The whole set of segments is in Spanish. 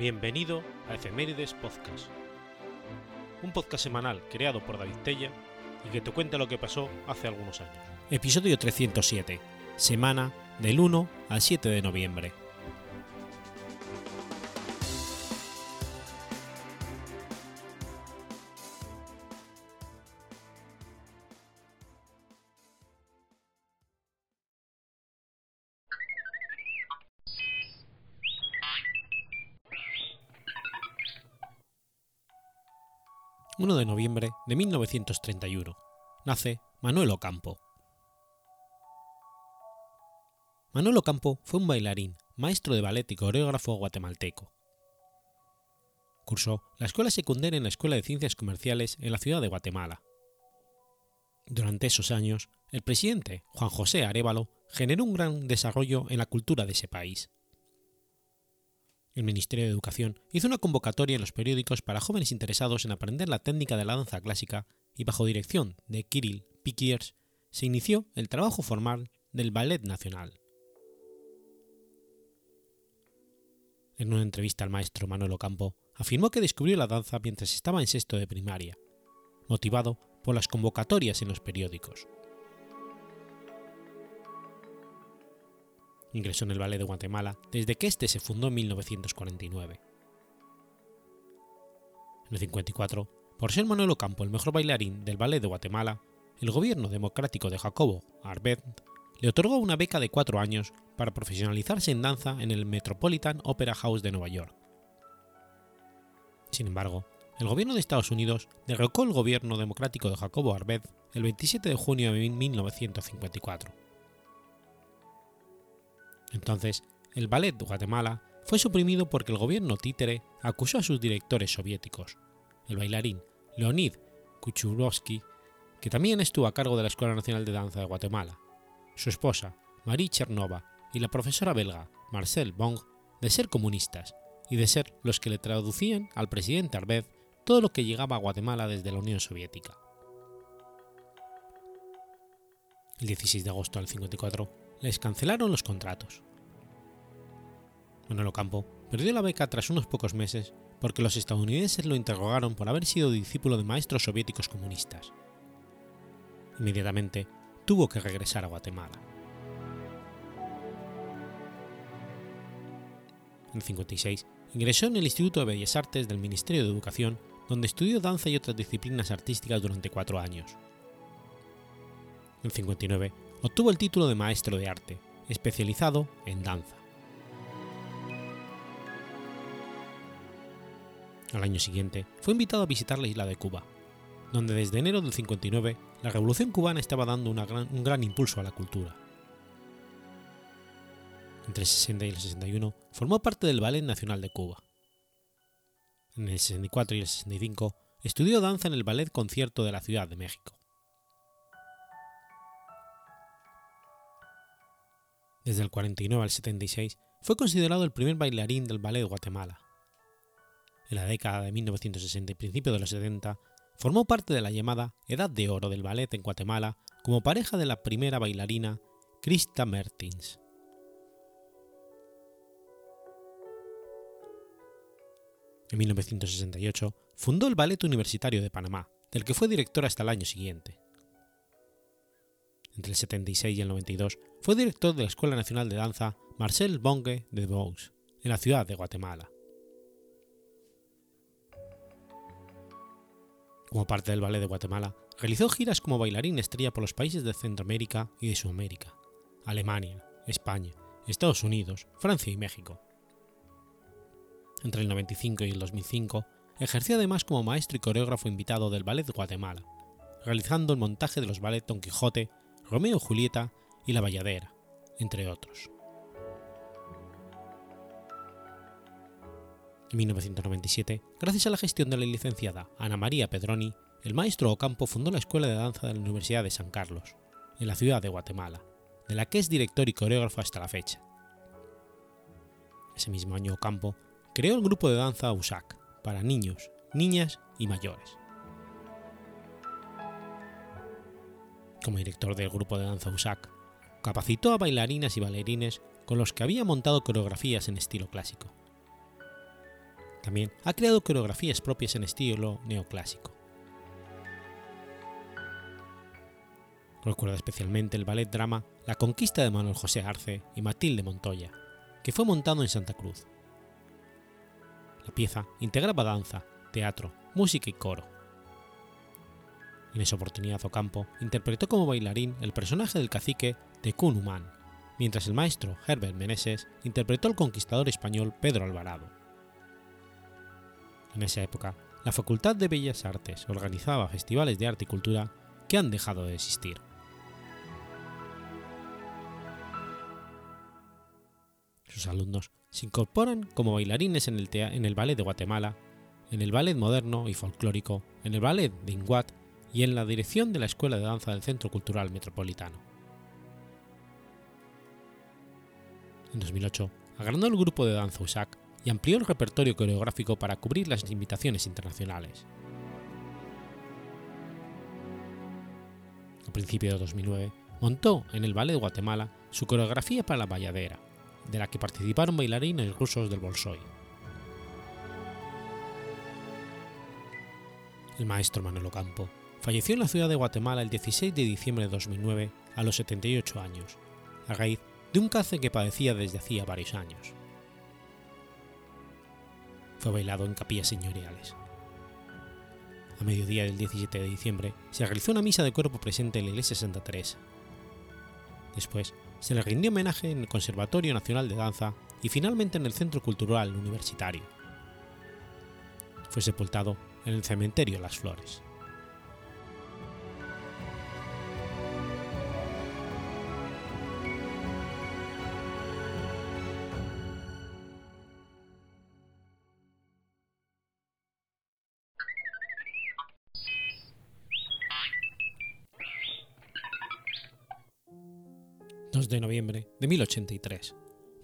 Bienvenido a Efemérides Podcast, un podcast semanal creado por David Tella y que te cuenta lo que pasó hace algunos años. Episodio 307, semana del 1 al 7 de noviembre. De 1931. Nace Manuel Ocampo. Manuel Ocampo fue un bailarín, maestro de ballet y coreógrafo guatemalteco. Cursó la escuela secundaria en la Escuela de Ciencias Comerciales en la ciudad de Guatemala. Durante esos años, el presidente Juan José Arevalo generó un gran desarrollo en la cultura de ese país el Ministerio de Educación hizo una convocatoria en los periódicos para jóvenes interesados en aprender la técnica de la danza clásica y bajo dirección de Kirill Pikiers se inició el trabajo formal del Ballet Nacional. En una entrevista al maestro Manuel Ocampo, afirmó que descubrió la danza mientras estaba en sexto de primaria, motivado por las convocatorias en los periódicos. Ingresó en el Ballet de Guatemala desde que este se fundó en 1949. En el 54, por ser Manuel Ocampo el mejor bailarín del Ballet de Guatemala, el gobierno democrático de Jacobo Arbet le otorgó una beca de cuatro años para profesionalizarse en danza en el Metropolitan Opera House de Nueva York. Sin embargo, el gobierno de Estados Unidos derrocó el gobierno democrático de Jacobo Arbet el 27 de junio de 1954 entonces, el ballet de Guatemala fue suprimido porque el gobierno títere acusó a sus directores soviéticos, el bailarín Leonid Kuchurovsky, que también estuvo a cargo de la Escuela Nacional de Danza de Guatemala, su esposa, Marie Chernova, y la profesora belga, Marcel Bong, de ser comunistas y de ser los que le traducían al presidente Arbez todo lo que llegaba a Guatemala desde la Unión Soviética. El 16 de agosto del 54, les cancelaron los contratos. Manuel Ocampo perdió la beca tras unos pocos meses porque los estadounidenses lo interrogaron por haber sido discípulo de maestros soviéticos comunistas. Inmediatamente tuvo que regresar a Guatemala. En el 56 ingresó en el Instituto de Bellas Artes del Ministerio de Educación, donde estudió danza y otras disciplinas artísticas durante cuatro años. En 59 obtuvo el título de maestro de arte, especializado en danza. Al año siguiente fue invitado a visitar la isla de Cuba, donde desde enero del 59 la revolución cubana estaba dando un gran impulso a la cultura. Entre el 60 y el 61 formó parte del Ballet Nacional de Cuba. En el 64 y el 65 estudió danza en el Ballet Concierto de la Ciudad de México. Desde el 49 al 76 fue considerado el primer bailarín del ballet de Guatemala. En la década de 1960 y principio de los 70, formó parte de la llamada Edad de Oro del ballet en Guatemala como pareja de la primera bailarina Krista Mertins. En 1968 fundó el Ballet Universitario de Panamá, del que fue director hasta el año siguiente. Entre el 76 y el 92 fue director de la Escuela Nacional de Danza Marcel Bongue de Bous, en la ciudad de Guatemala. Como parte del Ballet de Guatemala, realizó giras como bailarín estrella por los países de Centroamérica y de Sudamérica, Alemania, España, Estados Unidos, Francia y México. Entre el 95 y el 2005, ejerció además como maestro y coreógrafo invitado del Ballet de Guatemala, realizando el montaje de los ballets Don Quijote, Romeo y Julieta y La Valladera, entre otros. En 1997, gracias a la gestión de la licenciada Ana María Pedroni, el maestro Ocampo fundó la Escuela de Danza de la Universidad de San Carlos, en la ciudad de Guatemala, de la que es director y coreógrafo hasta la fecha. Ese mismo año Ocampo creó el grupo de danza USAC para niños, niñas y mayores. Como director del grupo de danza USAC, capacitó a bailarinas y bailarines con los que había montado coreografías en estilo clásico. También ha creado coreografías propias en estilo neoclásico. Recuerda especialmente el ballet drama La conquista de Manuel José Arce y Matilde Montoya, que fue montado en Santa Cruz. La pieza integraba danza, teatro, música y coro. En esa oportunidad Ocampo interpretó como bailarín el personaje del cacique de Cunumán, mientras el maestro Herbert Meneses interpretó al conquistador español Pedro Alvarado. En esa época, la Facultad de Bellas Artes organizaba festivales de arte y cultura que han dejado de existir. Sus alumnos se incorporan como bailarines en el, en el Ballet de Guatemala, en el Ballet Moderno y Folclórico, en el Ballet de Inguat y en la dirección de la Escuela de Danza del Centro Cultural Metropolitano. En 2008, agrandó el grupo de danza USAC y amplió el repertorio coreográfico para cubrir las invitaciones internacionales. A principios de 2009, montó en el Ballet de Guatemala su coreografía para la Valladera, de la que participaron bailarines rusos del Bolshoi. El maestro Manuel Ocampo falleció en la ciudad de Guatemala el 16 de diciembre de 2009 a los 78 años, a raíz de un cáncer que padecía desde hacía varios años. Fue bailado en capillas señoriales. A mediodía del 17 de diciembre se realizó una misa de cuerpo presente en la iglesia Santa Teresa. Después se le rindió homenaje en el Conservatorio Nacional de Danza y finalmente en el Centro Cultural Universitario. Fue sepultado en el Cementerio Las Flores. 2 de noviembre de 1083.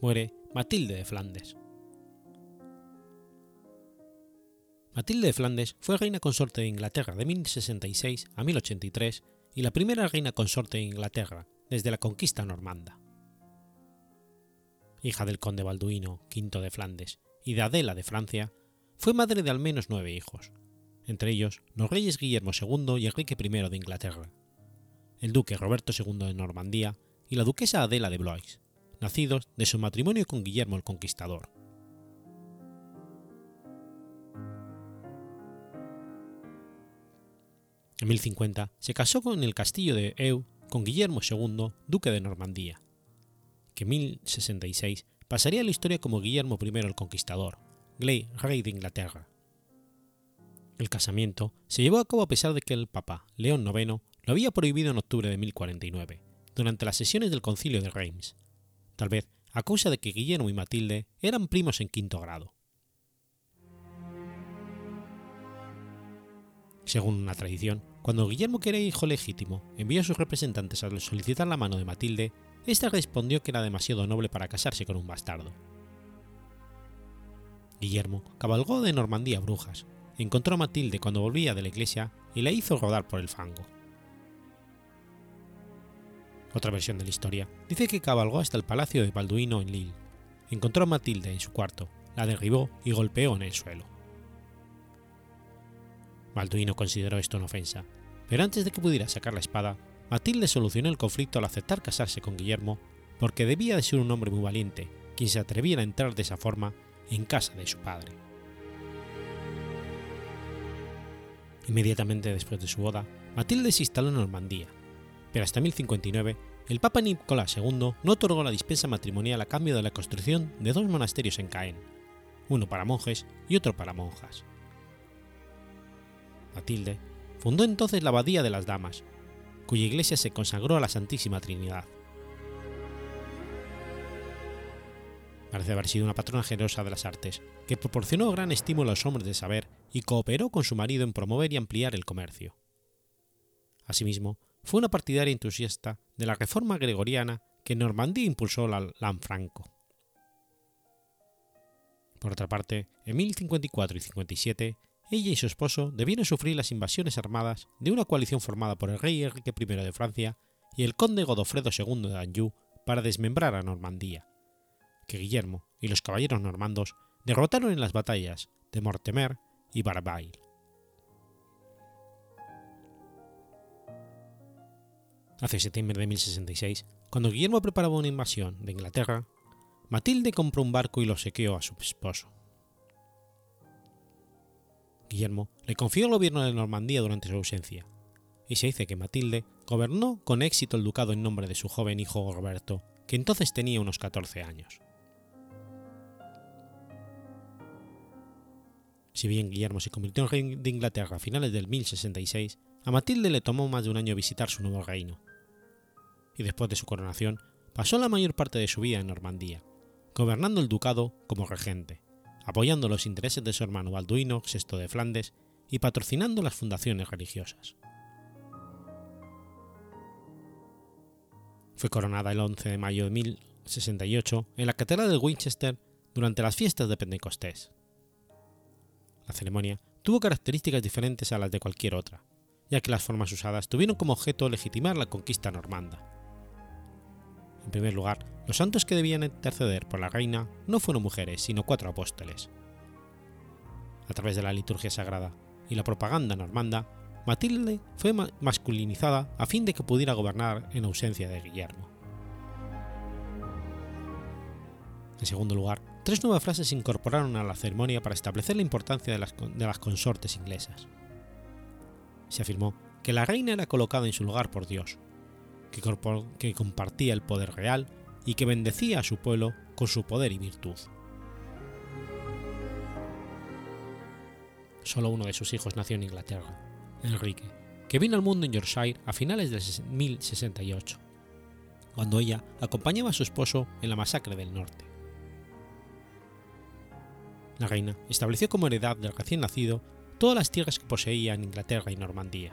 Muere Matilde de Flandes. Matilde de Flandes fue reina consorte de Inglaterra de 1066 a 1083 y la primera reina consorte de Inglaterra desde la conquista normanda. Hija del conde Balduino V de Flandes y de Adela de Francia, fue madre de al menos nueve hijos, entre ellos los reyes Guillermo II y Enrique I de Inglaterra, el duque Roberto II de Normandía y la duquesa Adela de Blois, nacidos de su matrimonio con Guillermo el Conquistador. En 1050 se casó con el castillo de Eu con Guillermo II, duque de Normandía, que en 1066 pasaría a la historia como Guillermo I el Conquistador, rey de Inglaterra. El casamiento se llevó a cabo a pesar de que el Papa León IX lo había prohibido en octubre de 1049, durante las sesiones del concilio de Reims, tal vez a causa de que Guillermo y Matilde eran primos en quinto grado. Según una tradición, cuando Guillermo, que era hijo legítimo, envió a sus representantes a solicitar la mano de Matilde, ésta respondió que era demasiado noble para casarse con un bastardo. Guillermo cabalgó de Normandía a Brujas, encontró a Matilde cuando volvía de la iglesia y la hizo rodar por el fango. Otra versión de la historia dice que cabalgó hasta el palacio de Balduino en Lille, encontró a Matilde en su cuarto, la derribó y golpeó en el suelo. Balduino consideró esto una ofensa, pero antes de que pudiera sacar la espada, Matilde solucionó el conflicto al aceptar casarse con Guillermo porque debía de ser un hombre muy valiente quien se atreviera a entrar de esa forma en casa de su padre. Inmediatamente después de su boda, Matilde se instaló en Normandía, pero hasta 1059 el Papa Nicolás II no otorgó la dispensa matrimonial a cambio de la construcción de dos monasterios en Caen, uno para monjes y otro para monjas. Matilde fundó entonces la Abadía de las Damas, cuya iglesia se consagró a la Santísima Trinidad. Parece haber sido una patrona generosa de las artes, que proporcionó gran estímulo a los hombres de saber y cooperó con su marido en promover y ampliar el comercio. Asimismo, fue una partidaria entusiasta de la reforma gregoriana que Normandía impulsó la Lanfranco. Por otra parte, en 1054 y 57, ella y su esposo debieron sufrir las invasiones armadas de una coalición formada por el rey Enrique I de Francia y el conde Godofredo II de Anjou para desmembrar a Normandía, que Guillermo y los caballeros normandos derrotaron en las batallas de Mortemer y Barbail. Hacia septiembre de 1066, cuando Guillermo preparaba una invasión de Inglaterra, Matilde compró un barco y lo sequeó a su esposo. Guillermo le confió el gobierno de Normandía durante su ausencia, y se dice que Matilde gobernó con éxito el ducado en nombre de su joven hijo Roberto, que entonces tenía unos 14 años. Si bien Guillermo se convirtió en rey de Inglaterra a finales del 1066, a Matilde le tomó más de un año visitar su nuevo reino, y después de su coronación pasó la mayor parte de su vida en Normandía, gobernando el ducado como regente, apoyando los intereses de su hermano Balduino VI de Flandes y patrocinando las fundaciones religiosas. Fue coronada el 11 de mayo de 1068 en la Catedral de Winchester durante las fiestas de Pentecostés. La ceremonia tuvo características diferentes a las de cualquier otra, ya que las formas usadas tuvieron como objeto legitimar la conquista normanda. En primer lugar, los santos que debían interceder por la reina no fueron mujeres, sino cuatro apóstoles. A través de la liturgia sagrada y la propaganda normanda, Matilde fue masculinizada a fin de que pudiera gobernar en ausencia de Guillermo. En segundo lugar, tres nuevas frases se incorporaron a la ceremonia para establecer la importancia de las, de las consortes inglesas. Se afirmó que la reina era colocada en su lugar por Dios, que, compartía el poder real y que bendecía a su pueblo con su poder y virtud. Solo uno de sus hijos nació en Inglaterra, Enrique, que vino al mundo en Yorkshire a finales de 1068, cuando ella acompañaba a su esposo en la masacre del norte. La reina estableció como heredad del recién nacido todas las tierras que poseía en Inglaterra y Normandía,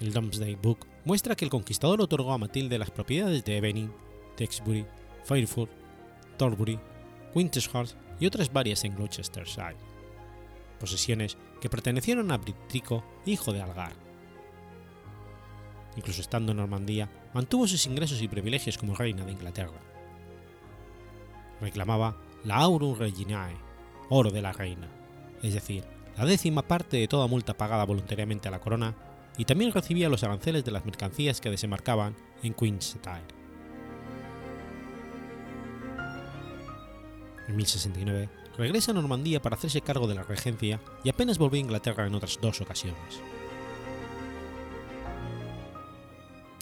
el Domesday Book muestra que el conquistador otorgó a Matilde las propiedades de Evening, Texbury, Fairford, Thorbury, Wintershurst y otras varias en Gloucestershire, posesiones que pertenecieron a Britrico, hijo de Algar. Incluso estando en Normandía, mantuvo sus ingresos y privilegios como reina de Inglaterra. Reclamaba la Aurum Reginae, oro de la reina, es decir, la décima parte de toda multa pagada voluntariamente a la corona y también recibía los aranceles de las mercancías que desembarcaban en Queenstown. En 1069 regresa a Normandía para hacerse cargo de la regencia y apenas volvió a Inglaterra en otras dos ocasiones.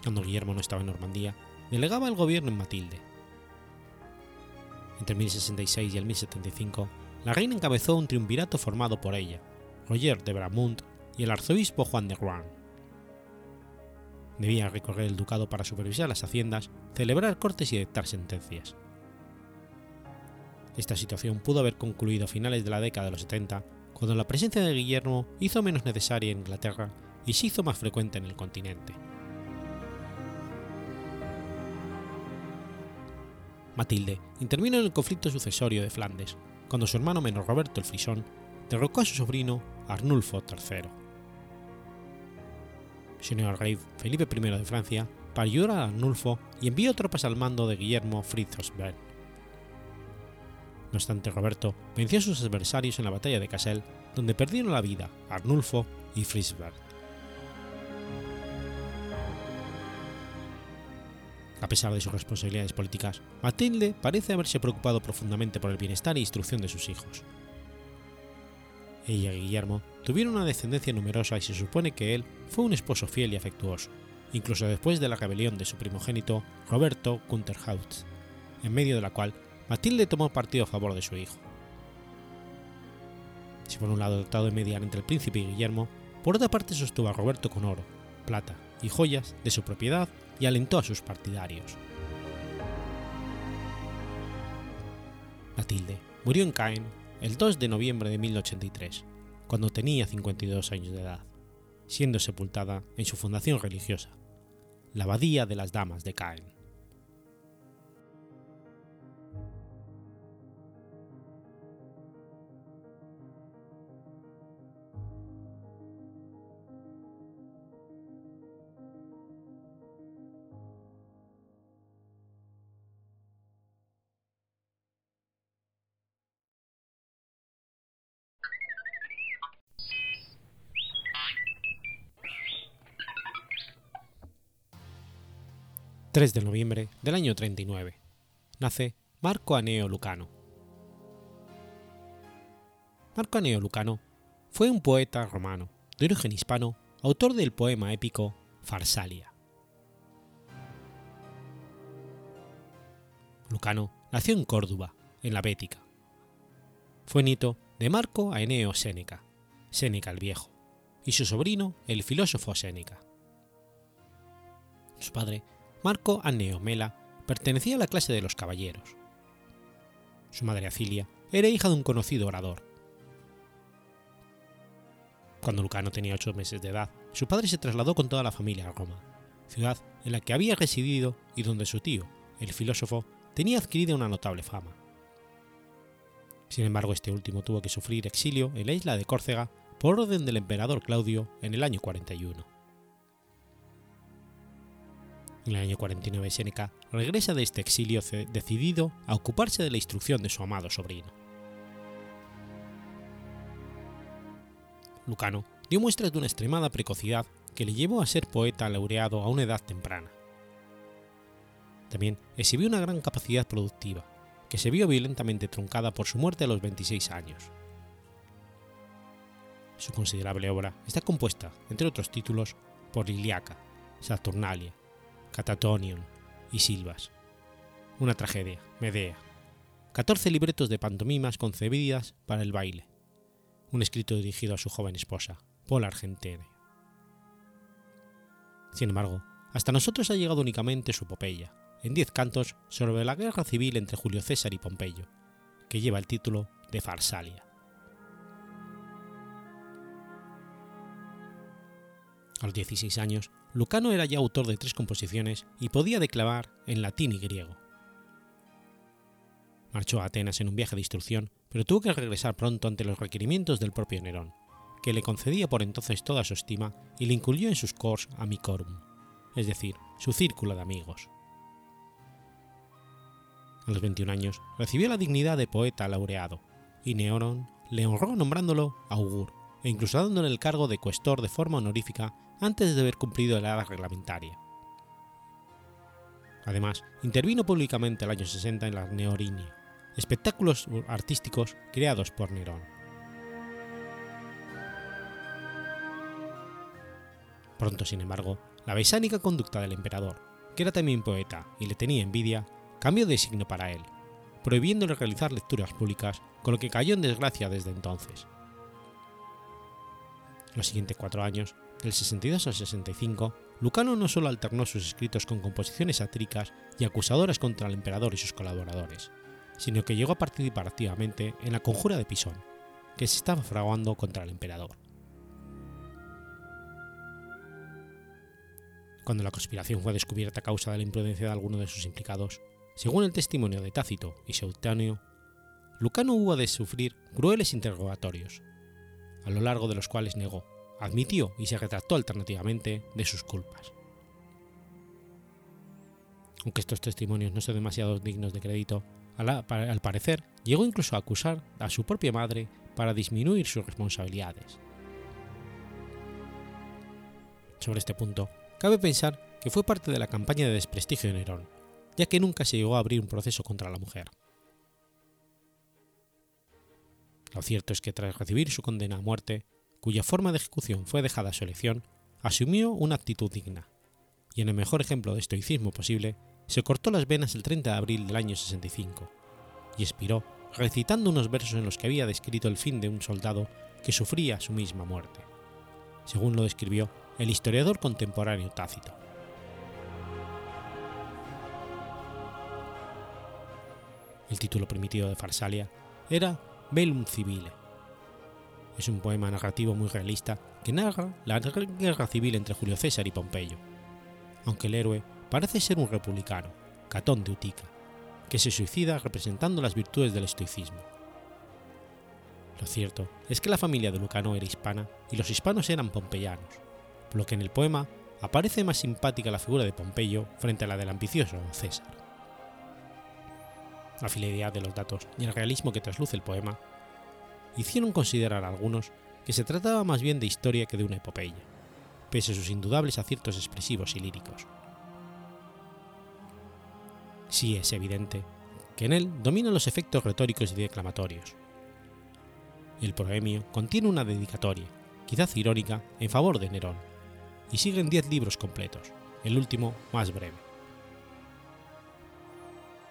Cuando Guillermo no estaba en Normandía, delegaba el gobierno en Matilde. Entre 1066 y el 1075, la reina encabezó un triunvirato formado por ella, Roger de Bramont y el arzobispo Juan de Rouen debía recorrer el ducado para supervisar las haciendas, celebrar cortes y dictar sentencias. Esta situación pudo haber concluido a finales de la década de los 70, cuando la presencia de Guillermo hizo menos necesaria en Inglaterra y se hizo más frecuente en el continente. Matilde intervino en el conflicto sucesorio de Flandes, cuando su hermano menor Roberto el Frisón derrocó a su sobrino Arnulfo III se al rey Felipe I de Francia para ayudar a Arnulfo y envió tropas al mando de Guillermo Fritzosberg. No obstante, Roberto venció a sus adversarios en la batalla de Cassel, donde perdieron la vida Arnulfo y Fritzberg. A pesar de sus responsabilidades políticas, Matilde parece haberse preocupado profundamente por el bienestar e instrucción de sus hijos. Ella y Guillermo tuvieron una descendencia numerosa y se supone que él fue un esposo fiel y afectuoso, incluso después de la rebelión de su primogénito Roberto Kunterhaus, en medio de la cual Matilde tomó partido a favor de su hijo. Si por un lado trató de mediar entre el príncipe y Guillermo, por otra parte sostuvo a Roberto con oro, plata y joyas de su propiedad y alentó a sus partidarios. Matilde murió en Caen el 2 de noviembre de 1083, cuando tenía 52 años de edad, siendo sepultada en su fundación religiosa, la Abadía de las Damas de Caen. 3 de noviembre del año 39. Nace Marco Aneo Lucano. Marco Aneo Lucano fue un poeta romano, de origen hispano, autor del poema épico Farsalia. Lucano nació en Córdoba, en la Bética. Fue nieto de Marco Aeneo Séneca, Séneca el Viejo, y su sobrino, el filósofo Séneca. Su padre Marco Anneo Mela pertenecía a la clase de los caballeros. Su madre Acilia era hija de un conocido orador. Cuando Lucano tenía ocho meses de edad, su padre se trasladó con toda la familia a Roma, ciudad en la que había residido y donde su tío, el filósofo, tenía adquirido una notable fama. Sin embargo, este último tuvo que sufrir exilio en la isla de Córcega por orden del emperador Claudio en el año 41. En el año 49 Séneca regresa de este exilio decidido a ocuparse de la instrucción de su amado sobrino. Lucano dio muestras de una extremada precocidad que le llevó a ser poeta laureado a una edad temprana. También exhibió una gran capacidad productiva, que se vio violentamente truncada por su muerte a los 26 años. Su considerable obra está compuesta, entre otros títulos, por Iliaca, Saturnalia, Catatonion y Silvas. Una tragedia, Medea. 14 libretos de pantomimas concebidas para el baile. Un escrito dirigido a su joven esposa, Paula Argentine. Sin embargo, hasta nosotros ha llegado únicamente su epopeya, en diez cantos sobre la guerra civil entre Julio César y Pompeyo, que lleva el título de Farsalia. A los 16 años Lucano era ya autor de tres composiciones y podía declamar en latín y griego. Marchó a Atenas en un viaje de instrucción, pero tuvo que regresar pronto ante los requerimientos del propio Nerón, que le concedía por entonces toda su estima y le incluyó en sus cors amicorum, es decir, su círculo de amigos. A los 21 años recibió la dignidad de poeta laureado, y Neoron le honró nombrándolo augur e incluso dándole el cargo de cuestor de forma honorífica antes de haber cumplido la edad reglamentaria. Además, intervino públicamente el año 60 en la Neorinia, espectáculos artísticos creados por Nerón. Pronto, sin embargo, la besánica conducta del emperador, que era también poeta y le tenía envidia, cambió de signo para él, prohibiéndole realizar lecturas públicas, con lo que cayó en desgracia desde entonces. Los siguientes cuatro años del 62 al 65, Lucano no solo alternó sus escritos con composiciones satíricas y acusadoras contra el emperador y sus colaboradores, sino que llegó a participar activamente en la conjura de Pisón, que se estaba fraguando contra el emperador. Cuando la conspiración fue descubierta a causa de la imprudencia de alguno de sus implicados, según el testimonio de Tácito y Seutáneo, Lucano hubo de sufrir crueles interrogatorios, a lo largo de los cuales negó admitió y se retractó alternativamente de sus culpas. Aunque estos testimonios no son demasiado dignos de crédito, al parecer llegó incluso a acusar a su propia madre para disminuir sus responsabilidades. Sobre este punto, cabe pensar que fue parte de la campaña de desprestigio de Nerón, ya que nunca se llegó a abrir un proceso contra la mujer. Lo cierto es que tras recibir su condena a muerte, cuya forma de ejecución fue dejada a su elección, asumió una actitud digna, y en el mejor ejemplo de estoicismo posible, se cortó las venas el 30 de abril del año 65, y expiró recitando unos versos en los que había descrito el fin de un soldado que sufría su misma muerte, según lo describió el historiador contemporáneo Tácito. El título primitivo de Farsalia era Velum Civile, es un poema narrativo muy realista que narra la guerra civil entre Julio César y Pompeyo, aunque el héroe parece ser un republicano, Catón de Utica, que se suicida representando las virtudes del estoicismo. Lo cierto es que la familia de Lucano era hispana y los hispanos eran pompeyanos, por lo que en el poema aparece más simpática la figura de Pompeyo frente a la del ambicioso César. La fidelidad de los datos y el realismo que trasluce el poema hicieron considerar a algunos que se trataba más bien de historia que de una epopeya, pese a sus indudables aciertos expresivos y líricos. sí es evidente que en él dominan los efectos retóricos y declamatorios. El proemio contiene una dedicatoria, quizás irónica, en favor de Nerón, y siguen diez libros completos, el último más breve.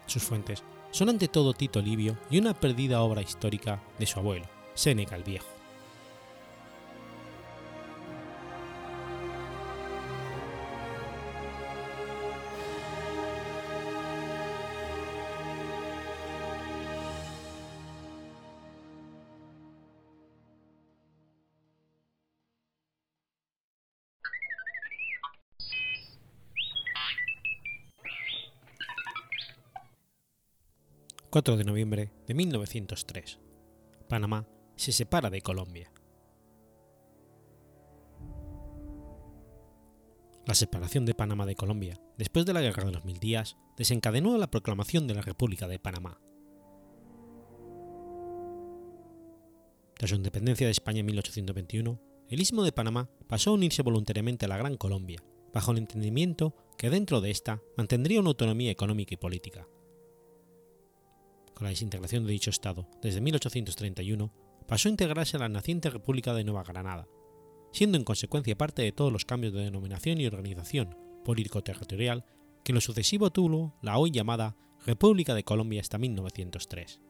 Sus fuentes son ante todo Tito Livio y una perdida obra histórica de su abuelo, Séneca el Viejo. 4 de noviembre de 1903. Panamá se separa de Colombia. La separación de Panamá de Colombia, después de la Guerra de los Mil Días, desencadenó la proclamación de la República de Panamá. Tras su independencia de España en 1821, el Istmo de Panamá pasó a unirse voluntariamente a la Gran Colombia, bajo el entendimiento que dentro de esta mantendría una autonomía económica y política, con la desintegración de dicho Estado desde 1831, pasó a integrarse a la naciente República de Nueva Granada, siendo en consecuencia parte de todos los cambios de denominación y organización político-territorial que lo sucesivo tuvo la hoy llamada República de Colombia hasta 1903.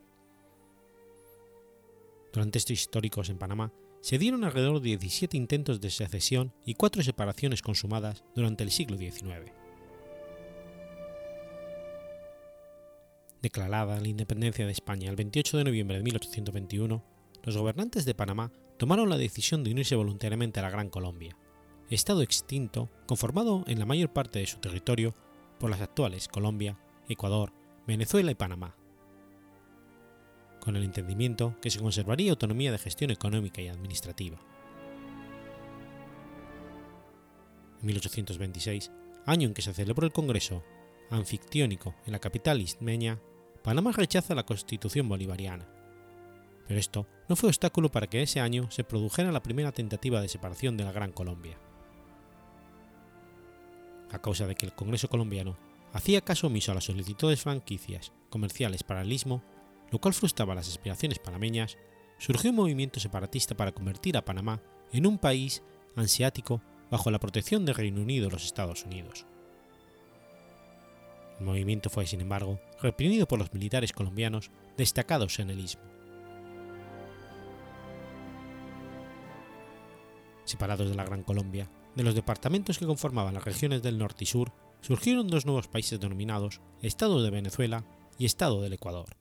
Durante estos históricos en Panamá se dieron alrededor de 17 intentos de secesión y cuatro separaciones consumadas durante el siglo XIX. Declarada la independencia de España el 28 de noviembre de 1821, los gobernantes de Panamá tomaron la decisión de unirse voluntariamente a la Gran Colombia, estado extinto conformado en la mayor parte de su territorio por las actuales Colombia, Ecuador, Venezuela y Panamá, con el entendimiento que se conservaría autonomía de gestión económica y administrativa. En 1826, año en que se celebró el Congreso anfictiónico en la capital istmeña, Panamá rechaza la constitución bolivariana. Pero esto no fue obstáculo para que ese año se produjera la primera tentativa de separación de la Gran Colombia. A causa de que el Congreso colombiano hacía caso omiso a las solicitudes franquicias comerciales para el istmo, lo cual frustraba las aspiraciones panameñas, surgió un movimiento separatista para convertir a Panamá en un país ansiático bajo la protección del Reino Unido y los Estados Unidos. El movimiento fue, sin embargo, reprimido por los militares colombianos destacados en el istmo. Separados de la Gran Colombia, de los departamentos que conformaban las regiones del norte y sur, surgieron dos nuevos países denominados Estado de Venezuela y Estado del Ecuador.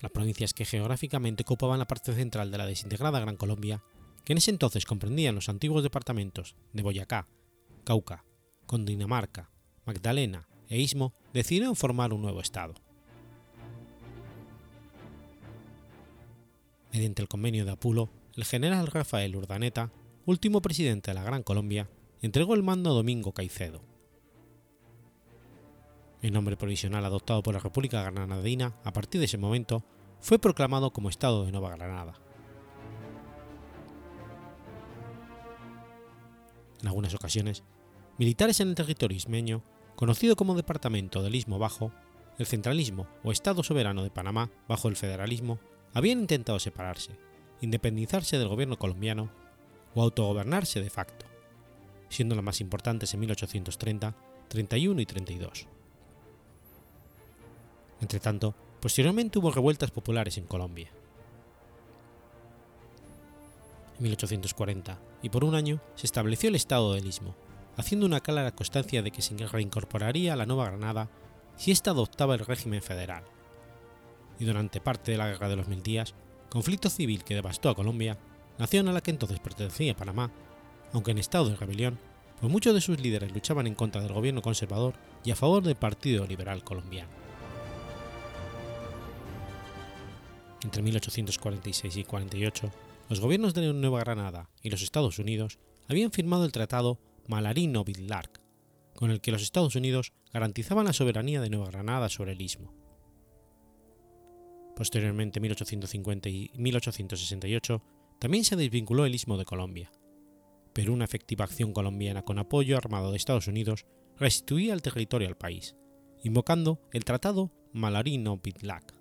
Las provincias que geográficamente ocupaban la parte central de la desintegrada Gran Colombia, que en ese entonces comprendían los antiguos departamentos de Boyacá, Cauca, Dinamarca, Magdalena e Istmo decidieron formar un nuevo Estado. Mediante el convenio de Apulo, el general Rafael Urdaneta, último presidente de la Gran Colombia, entregó el mando a Domingo Caicedo. El nombre provisional adoptado por la República Granadina a partir de ese momento fue proclamado como Estado de Nueva Granada. En algunas ocasiones, militares en el territorio ismeño, conocido como Departamento del Istmo Bajo, el centralismo o Estado soberano de Panamá bajo el federalismo habían intentado separarse, independizarse del gobierno colombiano o autogobernarse de facto, siendo las más importantes en 1830, 31 y 32. Entretanto, posteriormente hubo revueltas populares en Colombia. En 1840, y por un año, se estableció el Estado del Istmo, haciendo una clara constancia de que se reincorporaría a la Nueva Granada si ésta adoptaba el régimen federal. Y durante parte de la Guerra de los Mil Días, conflicto civil que devastó a Colombia, nación a la que entonces pertenecía Panamá, aunque en estado de rebelión, pues muchos de sus líderes luchaban en contra del gobierno conservador y a favor del Partido Liberal Colombiano. Entre 1846 y 48, los gobiernos de Nueva Granada y los Estados Unidos habían firmado el Tratado Malarino Lark, con el que los Estados Unidos garantizaban la soberanía de Nueva Granada sobre el istmo. Posteriormente, en 1850 y 1868, también se desvinculó el istmo de Colombia, pero una efectiva acción colombiana con apoyo armado de Estados Unidos restituía el territorio al país, invocando el Tratado Malarino-Pitlac.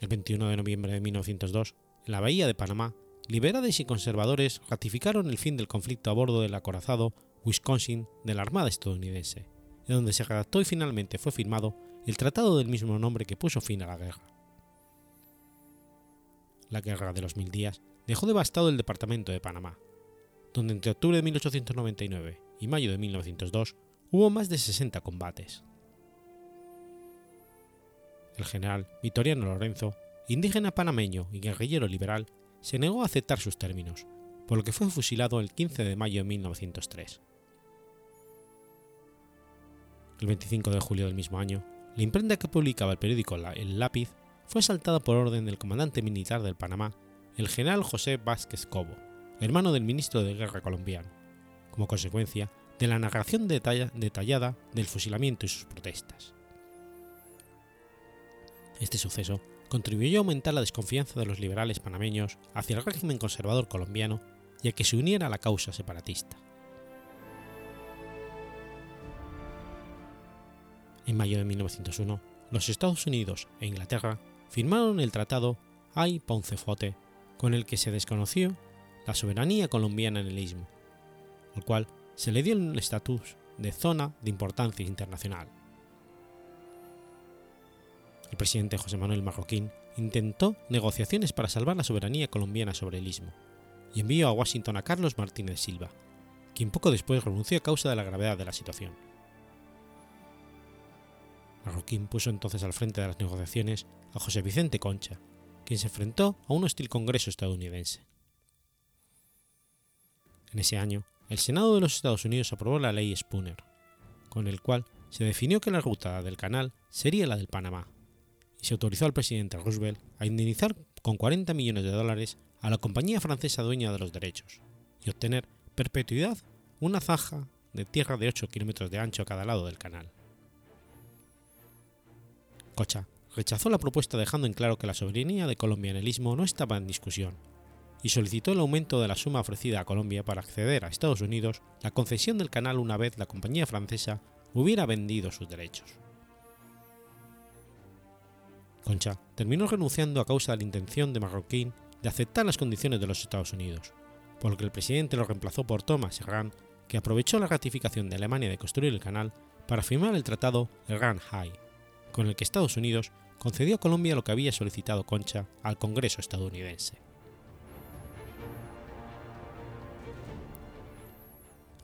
El 21 de noviembre de 1902, en la bahía de Panamá, liberales y conservadores ratificaron el fin del conflicto a bordo del acorazado Wisconsin de la Armada estadounidense, en donde se redactó y finalmente fue firmado el tratado del mismo nombre que puso fin a la guerra. La Guerra de los Mil Días dejó devastado el departamento de Panamá, donde entre octubre de 1899 y mayo de 1902 hubo más de 60 combates. El general Vitoriano Lorenzo, indígena panameño y guerrillero liberal, se negó a aceptar sus términos, por lo que fue fusilado el 15 de mayo de 1903. El 25 de julio del mismo año, la imprenta que publicaba el periódico El Lápiz fue asaltada por orden del comandante militar del Panamá, el general José Vázquez Cobo, hermano del ministro de Guerra colombiano, como consecuencia de la narración detallada del fusilamiento y sus protestas. Este suceso contribuyó a aumentar la desconfianza de los liberales panameños hacia el régimen conservador colombiano y a que se uniera a la causa separatista. En mayo de 1901, los Estados Unidos e Inglaterra firmaron el Tratado Ay-Poncefote, con el que se desconoció la soberanía colombiana en el istmo, al cual se le dio el estatus de zona de importancia internacional. El presidente José Manuel Marroquín intentó negociaciones para salvar la soberanía colombiana sobre el istmo y envió a Washington a Carlos Martínez Silva, quien poco después renunció a causa de la gravedad de la situación. Marroquín puso entonces al frente de las negociaciones a José Vicente Concha, quien se enfrentó a un hostil Congreso estadounidense. En ese año, el Senado de los Estados Unidos aprobó la ley Spooner, con el cual se definió que la ruta del canal sería la del Panamá, y se autorizó al presidente Roosevelt a indemnizar con 40 millones de dólares a la compañía francesa dueña de los derechos, y obtener perpetuidad una zaja de tierra de 8 kilómetros de ancho a cada lado del canal. Cocha rechazó la propuesta dejando en claro que la soberanía de Colombia en el istmo no estaba en discusión y solicitó el aumento de la suma ofrecida a Colombia para acceder a Estados Unidos la concesión del canal una vez la compañía francesa hubiera vendido sus derechos. Concha terminó renunciando a causa de la intención de Marroquín de aceptar las condiciones de los Estados Unidos, por lo que el presidente lo reemplazó por Thomas Serran, que aprovechó la ratificación de Alemania de construir el canal para firmar el tratado Erran-Hay, con el que Estados Unidos concedió a Colombia lo que había solicitado Concha al Congreso estadounidense.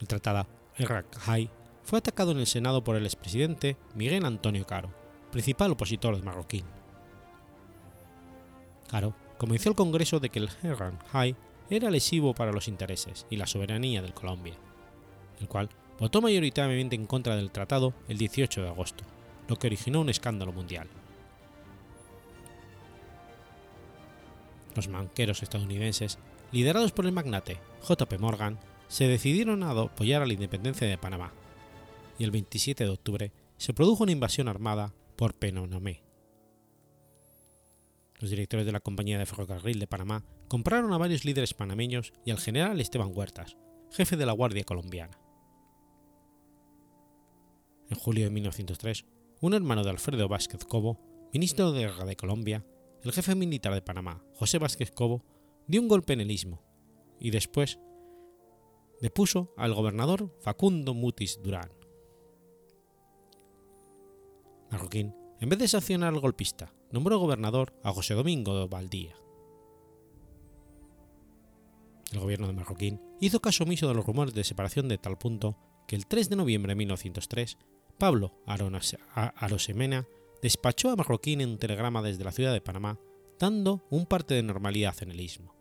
El tratado Erran-Hay fue atacado en el Senado por el expresidente Miguel Antonio Caro, principal opositor de Marroquín. Caro convenció al Congreso de que el Herran High era lesivo para los intereses y la soberanía de Colombia, el cual votó mayoritariamente en contra del tratado el 18 de agosto, lo que originó un escándalo mundial. Los banqueros estadounidenses, liderados por el magnate J.P. Morgan, se decidieron a apoyar a la independencia de Panamá, y el 27 de octubre se produjo una invasión armada por Penonomé. Los directores de la Compañía de Ferrocarril de Panamá compraron a varios líderes panameños y al general Esteban Huertas, jefe de la Guardia Colombiana. En julio de 1903, un hermano de Alfredo Vázquez Cobo, ministro de Guerra de Colombia, el jefe militar de Panamá, José Vázquez Cobo, dio un golpe en el istmo y después depuso al gobernador Facundo Mutis Durán. Marroquín, en vez de sancionar al golpista, nombró gobernador a José Domingo de Valdía. El gobierno de Marroquín hizo caso omiso de los rumores de separación de tal punto que el 3 de noviembre de 1903, Pablo Arosemena despachó a Marroquín en un telegrama desde la ciudad de Panamá, dando un parte de normalidad en el istmo.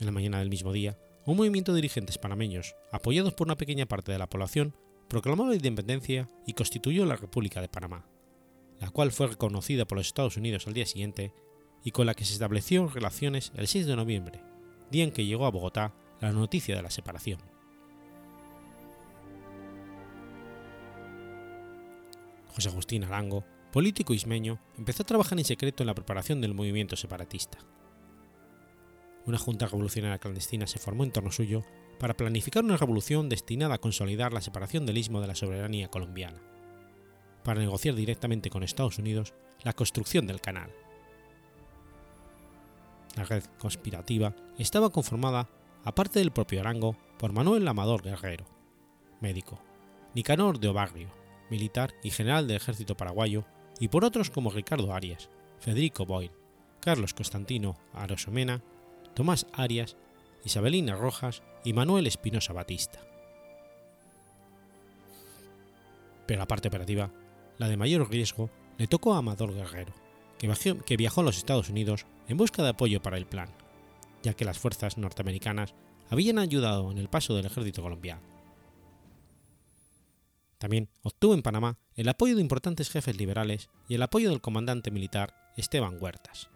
En la mañana del mismo día, un movimiento de dirigentes panameños, apoyados por una pequeña parte de la población, proclamó la independencia y constituyó la República de Panamá la cual fue reconocida por los Estados Unidos al día siguiente y con la que se estableció relaciones el 6 de noviembre, día en que llegó a Bogotá la noticia de la separación. José Agustín Arango, político ismeño, empezó a trabajar en secreto en la preparación del movimiento separatista. una junta revolucionaria clandestina se formó en torno suyo para planificar una revolución destinada a consolidar la separación del istmo de la soberanía colombiana, para negociar directamente con Estados Unidos la construcción del canal. La red conspirativa estaba conformada, aparte del propio Arango, por Manuel Amador Guerrero, médico, Nicanor de Obarrio, militar y general del ejército paraguayo, y por otros como Ricardo Arias, Federico Boyle, Carlos Constantino Arosomena, Tomás Arias, Isabelina Rojas y Manuel Espinosa Batista. Pero la parte operativa, la de mayor riesgo, le tocó a Amador Guerrero, que viajó a los Estados Unidos en busca de apoyo para el plan, ya que las fuerzas norteamericanas habían ayudado en el paso del ejército colombiano. También obtuvo en Panamá el apoyo de importantes jefes liberales y el apoyo del comandante militar Esteban Huertas.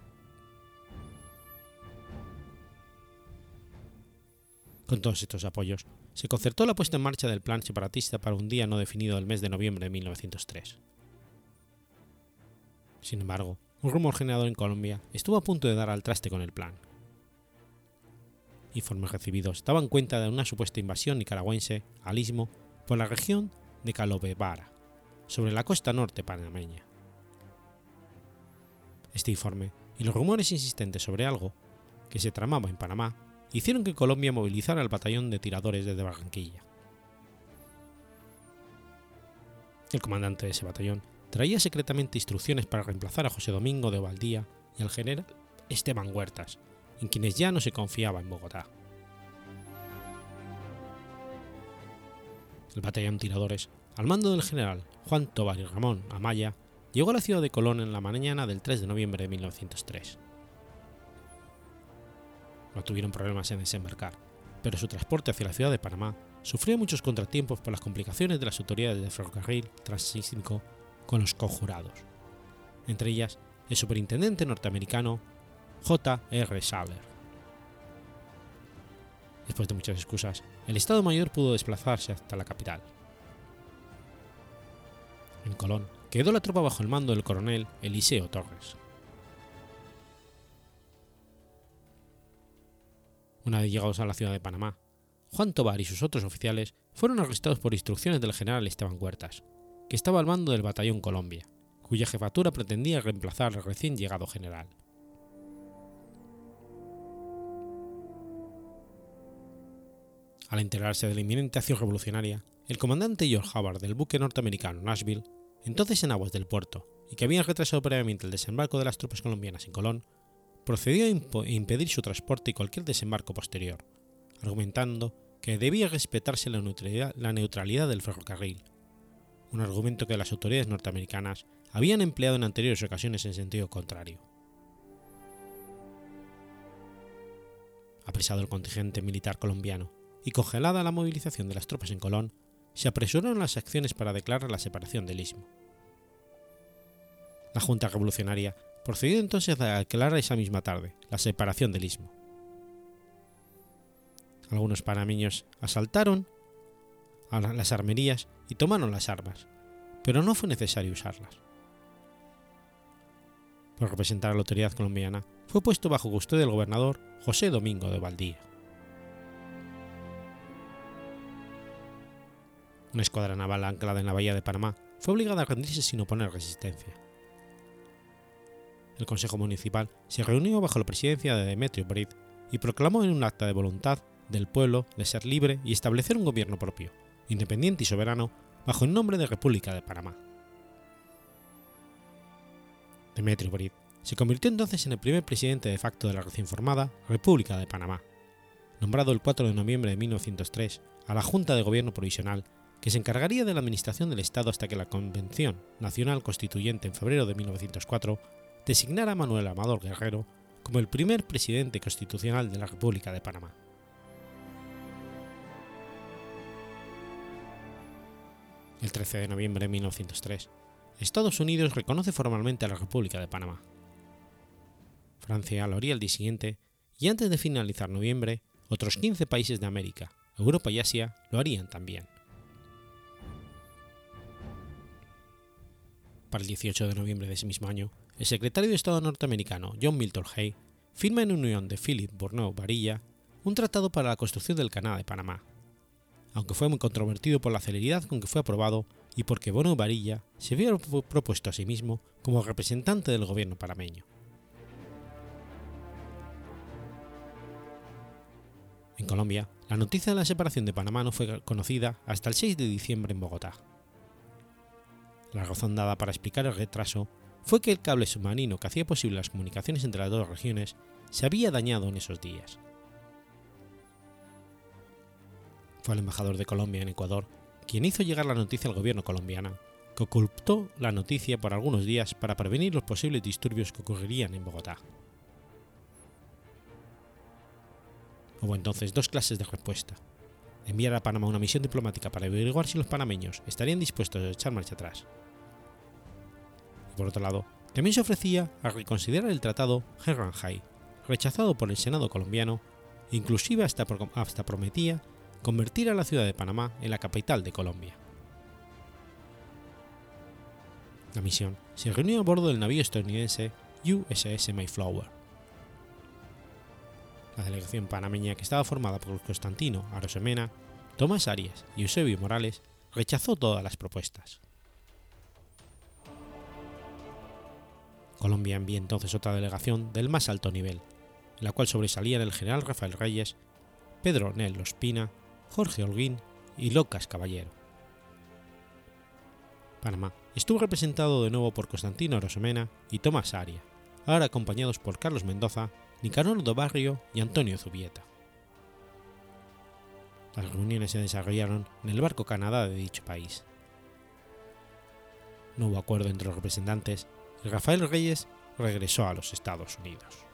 Con todos estos apoyos, se concertó la puesta en marcha del plan separatista para un día no definido del mes de noviembre de 1903. Sin embargo, un rumor generado en Colombia estuvo a punto de dar al traste con el plan. Informes recibidos daban cuenta de una supuesta invasión nicaragüense al istmo por la región de Calobevara, sobre la costa norte panameña. Este informe y los rumores insistentes sobre algo que se tramaba en Panamá hicieron que Colombia movilizara el batallón de tiradores desde Barranquilla. El comandante de ese batallón traía secretamente instrucciones para reemplazar a José Domingo de Valdía y al general Esteban Huertas, en quienes ya no se confiaba en Bogotá. El batallón tiradores, al mando del general Juan Tobar y Ramón Amaya, llegó a la ciudad de Colón en la mañana del 3 de noviembre de 1903. No tuvieron problemas en desembarcar, pero su transporte hacia la ciudad de Panamá sufrió muchos contratiempos por las complicaciones de las autoridades de ferrocarril transísmico con los conjurados, entre ellas el superintendente norteamericano J. R. Saller. Después de muchas excusas, el Estado Mayor pudo desplazarse hasta la capital. En Colón quedó la tropa bajo el mando del coronel Eliseo Torres. Una vez llegados a la ciudad de Panamá, Juan Tobar y sus otros oficiales fueron arrestados por instrucciones del general Esteban Huertas, que estaba al mando del batallón Colombia, cuya jefatura pretendía reemplazar al recién llegado general. Al enterarse de la inminente acción revolucionaria, el comandante George Howard del buque norteamericano Nashville, entonces en aguas del puerto y que había retrasado previamente el desembarco de las tropas colombianas en Colón, procedió a impedir su transporte y cualquier desembarco posterior, argumentando que debía respetarse la neutralidad del ferrocarril un argumento que las autoridades norteamericanas habían empleado en anteriores ocasiones en sentido contrario. Apresado el contingente militar colombiano y congelada la movilización de las tropas en Colón, se apresuraron las acciones para declarar la separación del istmo. La Junta Revolucionaria procedió entonces a declarar esa misma tarde la separación del istmo. Algunos panameños asaltaron a las armerías y tomaron las armas, pero no fue necesario usarlas. Por representar a la autoridad colombiana, fue puesto bajo custodia del gobernador José Domingo de Valdía. Una escuadra naval anclada en la bahía de Panamá fue obligada a rendirse sin oponer resistencia. El Consejo Municipal se reunió bajo la presidencia de Demetrio Brid y proclamó en un acta de voluntad del pueblo de ser libre y establecer un gobierno propio, independiente y soberano, bajo el nombre de República de Panamá. Demetrio Brid se convirtió entonces en el primer presidente de facto de la recién formada República de Panamá, nombrado el 4 de noviembre de 1903 a la Junta de Gobierno Provisional que se encargaría de la administración del Estado hasta que la Convención Nacional Constituyente en febrero de 1904 designara a Manuel Amador Guerrero como el primer presidente constitucional de la República de Panamá. el 13 de noviembre de 1903, Estados Unidos reconoce formalmente a la República de Panamá. Francia lo haría el día siguiente y antes de finalizar noviembre, otros 15 países de América, Europa y Asia lo harían también. Para el 18 de noviembre de ese mismo año, el secretario de Estado norteamericano John Milton Hay firma en unión de Philip Bourneau Varilla un tratado para la construcción del Canal de Panamá, aunque fue muy controvertido por la celeridad con que fue aprobado y porque Bono Varilla se había propuesto a sí mismo como representante del gobierno panameño. En Colombia, la noticia de la separación de Panamá no fue conocida hasta el 6 de diciembre en Bogotá. La razón dada para explicar el retraso fue que el cable submarino que hacía posible las comunicaciones entre las dos regiones se había dañado en esos días. Fue el embajador de Colombia en Ecuador quien hizo llegar la noticia al gobierno colombiano, que ocultó la noticia por algunos días para prevenir los posibles disturbios que ocurrirían en Bogotá. Hubo entonces dos clases de respuesta. Enviar a Panamá una misión diplomática para averiguar si los panameños estarían dispuestos a echar marcha atrás. Por otro lado, también se ofrecía a reconsiderar el tratado Herran High, rechazado por el Senado colombiano, inclusive hasta, hasta prometía convertir a la ciudad de Panamá en la capital de Colombia. La misión se reunió a bordo del navío estadounidense USS Mayflower. La delegación panameña, que estaba formada por Constantino Arosemena, Tomás Arias y Eusebio Morales, rechazó todas las propuestas. Colombia envió entonces otra delegación del más alto nivel, en la cual sobresalían el general Rafael Reyes, Pedro Nel Ospina Jorge Holguín y Locas Caballero. Panamá estuvo representado de nuevo por Constantino Rosemena y Tomás Aria, ahora acompañados por Carlos Mendoza, Nicanor do Barrio y Antonio Zubieta. Las reuniones se desarrollaron en el barco Canadá de dicho país. No hubo acuerdo entre los representantes y Rafael Reyes regresó a los Estados Unidos.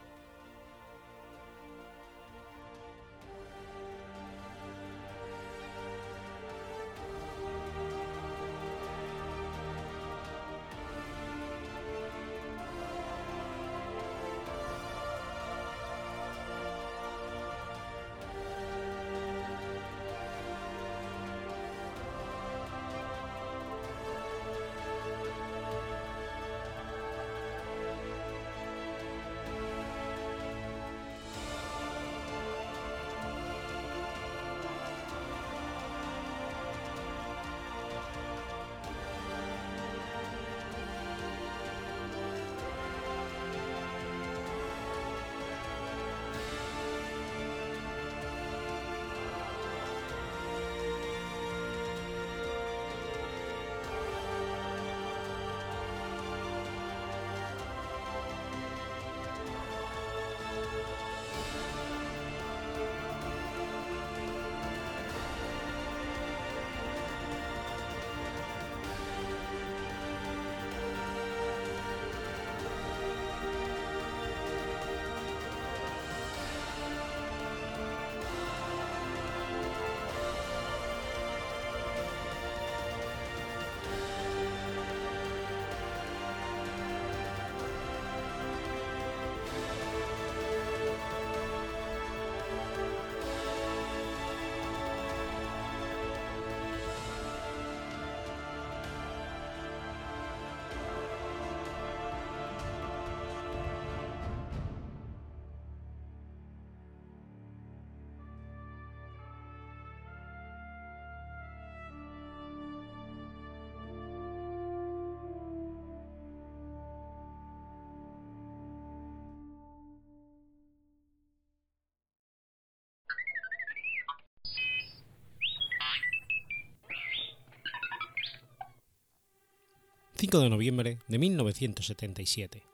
5 de noviembre de 1977.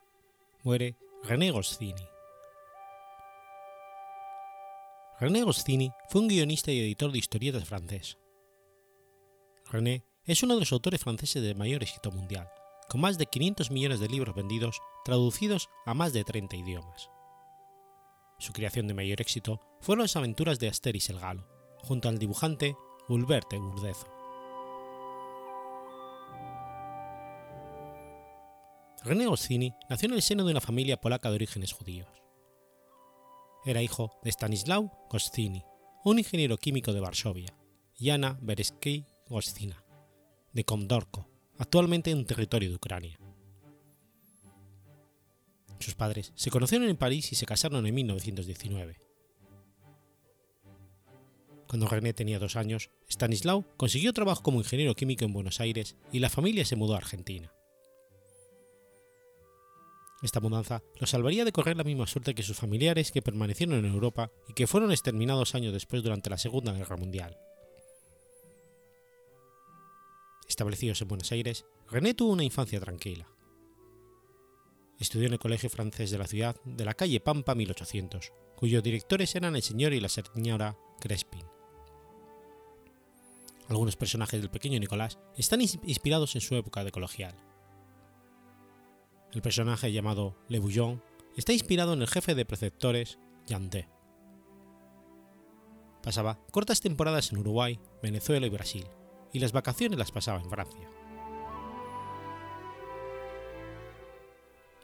Muere René Goscinny. René Goscinny fue un guionista y editor de historietas francés. René es uno de los autores franceses de mayor éxito mundial, con más de 500 millones de libros vendidos traducidos a más de 30 idiomas. Su creación de mayor éxito fueron las aventuras de Asterix el Galo, junto al dibujante Ulberte Burdezo. René Goscinny nació en el seno de una familia polaca de orígenes judíos. Era hijo de Stanislaw Goscinny, un ingeniero químico de Varsovia, y Anna Bereskiej Goscina, de Komdorko, actualmente en territorio de Ucrania. Sus padres se conocieron en París y se casaron en 1919. Cuando René tenía dos años, Stanislao consiguió trabajo como ingeniero químico en Buenos Aires y la familia se mudó a Argentina. Esta mudanza lo salvaría de correr la misma suerte que sus familiares que permanecieron en Europa y que fueron exterminados años después durante la Segunda Guerra Mundial. Establecidos en Buenos Aires, René tuvo una infancia tranquila. Estudió en el Colegio Francés de la ciudad de la calle Pampa 1800, cuyos directores eran el señor y la señora Crespin. Algunos personajes del pequeño Nicolás están inspirados en su época de colegial. El personaje llamado Le Bouillon está inspirado en el jefe de preceptores, Yandé. Pasaba cortas temporadas en Uruguay, Venezuela y Brasil, y las vacaciones las pasaba en Francia.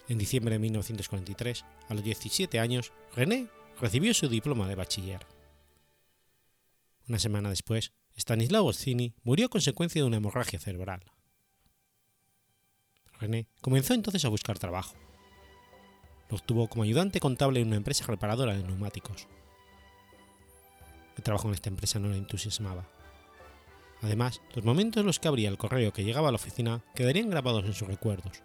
En diciembre de 1943, a los 17 años, René recibió su diploma de bachiller. Una semana después, Stanislao Orsini murió a consecuencia de una hemorragia cerebral. René comenzó entonces a buscar trabajo. Lo obtuvo como ayudante contable en una empresa reparadora de neumáticos. El trabajo en esta empresa no le entusiasmaba. Además, los momentos en los que abría el correo que llegaba a la oficina quedarían grabados en sus recuerdos,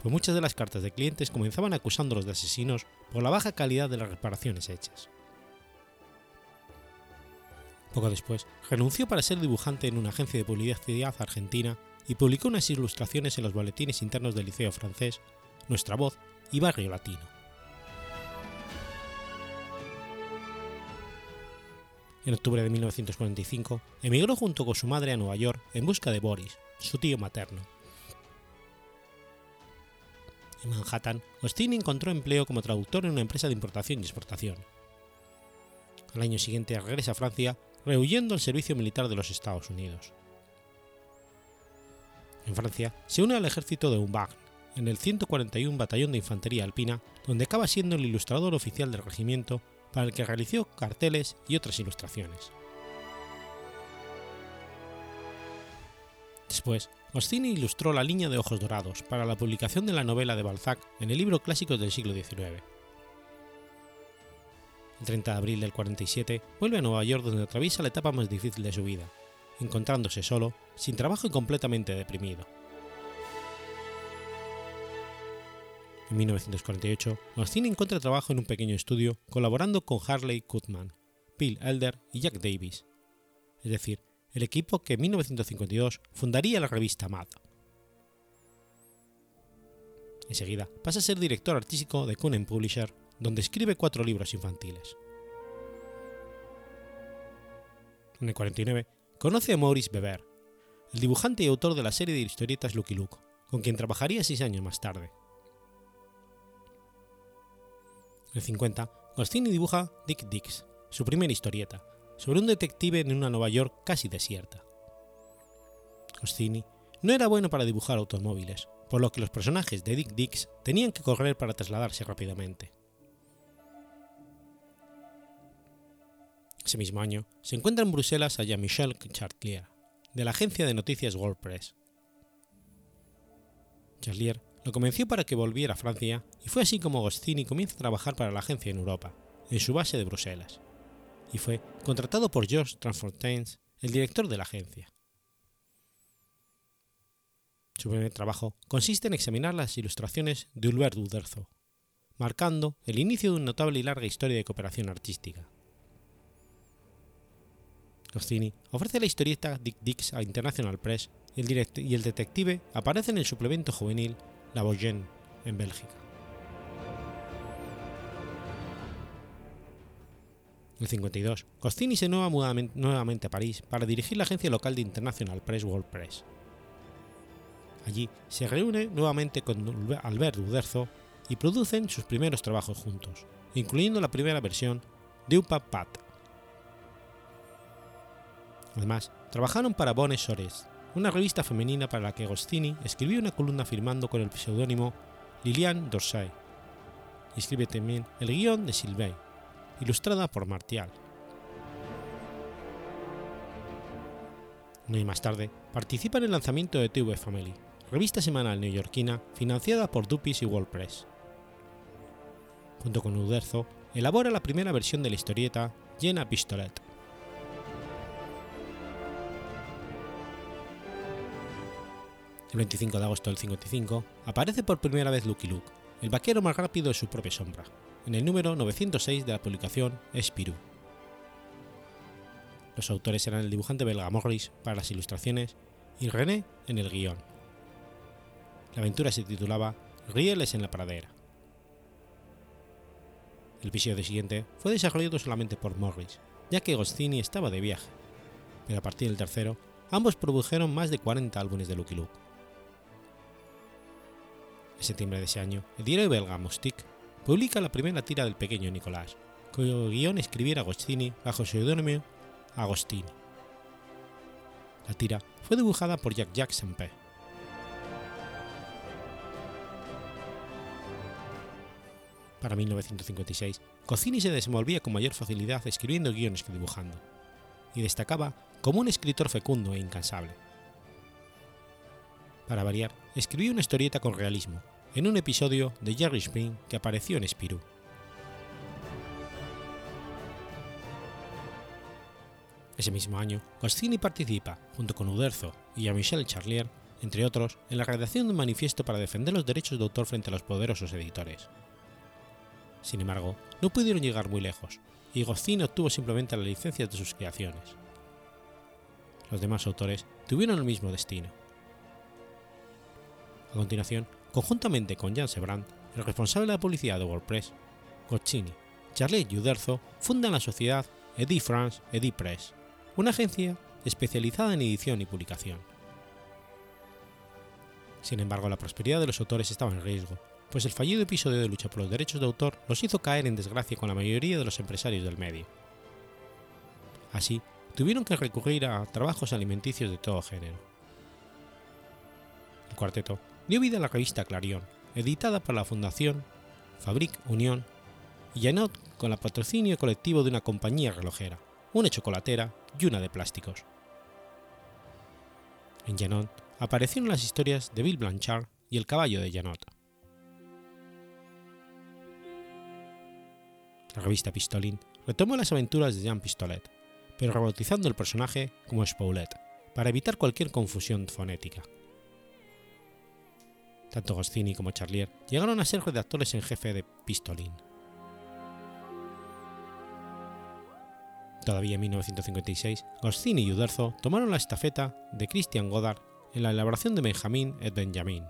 pues muchas de las cartas de clientes comenzaban acusándolos de asesinos por la baja calidad de las reparaciones hechas. Poco después, renunció para ser dibujante en una agencia de publicidad argentina y publicó unas ilustraciones en los boletines internos del Liceo Francés, Nuestra Voz y Barrio Latino. En octubre de 1945, emigró junto con su madre a Nueva York en busca de Boris, su tío materno. En Manhattan, Austin encontró empleo como traductor en una empresa de importación y exportación. Al año siguiente regresa a Francia, rehuyendo el servicio militar de los Estados Unidos. En Francia, se une al ejército de Humbagne, en el 141 Batallón de Infantería Alpina, donde acaba siendo el ilustrador oficial del regimiento para el que realizó carteles y otras ilustraciones. Después, Goscinny ilustró la línea de Ojos Dorados para la publicación de la novela de Balzac en el libro Clásicos del siglo XIX. El 30 de abril del 47 vuelve a Nueva York donde atraviesa la etapa más difícil de su vida, encontrándose solo, sin trabajo y completamente deprimido. En 1948, Goscinny encuentra trabajo en un pequeño estudio colaborando con Harley Goodman, Bill Elder y Jack Davis, es decir, el equipo que en 1952 fundaría la revista Mad. Enseguida pasa a ser director artístico de Conan Publisher, donde escribe cuatro libros infantiles. En el 49 conoce a Maurice Beber, el dibujante y autor de la serie de historietas Lucky Luke, con quien trabajaría seis años más tarde. En el 50, Goscinny dibuja Dick Dix, su primera historieta, sobre un detective en una Nueva York casi desierta. Goscinny no era bueno para dibujar automóviles, por lo que los personajes de Dick Dix tenían que correr para trasladarse rápidamente. Ese mismo año se encuentra en Bruselas a Jean-Michel Chartier, de la agencia de noticias World Press. Charlier lo convenció para que volviera a Francia y fue así como Goscinny comienza a trabajar para la agencia en Europa, en su base de Bruselas, y fue contratado por Georges Transfontaines, el director de la agencia. Su primer trabajo consiste en examinar las ilustraciones de Hubert Uderzo, marcando el inicio de una notable y larga historia de cooperación artística. Goscinny ofrece la historieta Dick Dix a International Press y el, detective aparece en el suplemento juvenil La Boyenne, en Bélgica. En el 52, Goscinny se muda nuevamente a París para dirigir la agencia local de International Press World Press. Allí se reúne nuevamente con Albert Uderzo y producen sus primeros trabajos juntos, incluyendo la primera versión de Upa Pat. Además, trabajaron para Bonne Sores, una revista femenina para la que Goscinny escribió una columna firmando con el seudónimo Liliane Dorsay. Y escribe también el guion de Sylvain, ilustrada por Martial. Un año más tarde, participa en el lanzamiento de TV Family, revista semanal neoyorquina financiada por Dupis y World Press. junto con Uderzo, elabora la primera versión de la historieta Llena Pistolet. El 25 de agosto del 55 aparece por primera vez Lucky Luke, el vaquero más rápido de su propia sombra, en el número 906 de la publicación Spirou. Los autores eran el dibujante belga Morris para las ilustraciones y René en el guion. La aventura se titulaba Rieles en la pradera. El episodio siguiente fue desarrollado solamente por Morris, ya que Goscinny estaba de viaje, pero a partir del tercero, ambos produjeron más de 40 álbumes de Lucky Luke. En septiembre de ese año, el diario belga Mostik publica la primera tira del pequeño Nicolás, cuyo guion escribiera Agostini bajo seudónimo Agostini. La tira fue dibujada por Jacques P. Para 1956, Cozzini se desenvolvía con mayor facilidad escribiendo guiones que dibujando, y destacaba como un escritor fecundo e incansable. Para variar, escribió una historieta con realismo, en un episodio de Jerry Spring que apareció en Spirou. Ese mismo año, Goscinny participa, junto con Uderzo y Jean-Michel Charlier, entre otros, en la redacción de un manifiesto para defender los derechos de autor frente a los poderosos editores. Sin embargo, no pudieron llegar muy lejos, y Goscinny obtuvo simplemente las licencias de sus creaciones. Los demás autores tuvieron el mismo destino. A continuación, conjuntamente con Jan Sebrand, el responsable de la publicidad de WordPress, Goscinny, Charlier y Uderzo fundan la sociedad Edit France Edit Press, una agencia especializada en edición y publicación. Sin embargo, la prosperidad de los autores estaba en riesgo, pues el fallido episodio de lucha por los derechos de autor los hizo caer en desgracia con la mayoría de los empresarios del medio. Así, tuvieron que recurrir a trabajos alimenticios de todo género. El cuarteto dio vida a la revista Clarion, editada por la Fundación Fabric Unión y Janot con el patrocinio colectivo de una compañía relojera, una chocolatera y una de plásticos. En Janot aparecieron las historias de Bill Blanchard y el caballo de Janot. La revista Pistolin retomó las aventuras de Jean Pistolet, pero rebautizando el personaje como Spaulet, para evitar cualquier confusión fonética. Tanto Goscinny como Charlier llegaron a ser redactores en jefe de Pistolin. Todavía en 1956, Goscinny y Uderzo tomaron la estafeta de Christian Godard en la elaboración de Benjamin et Benjamin.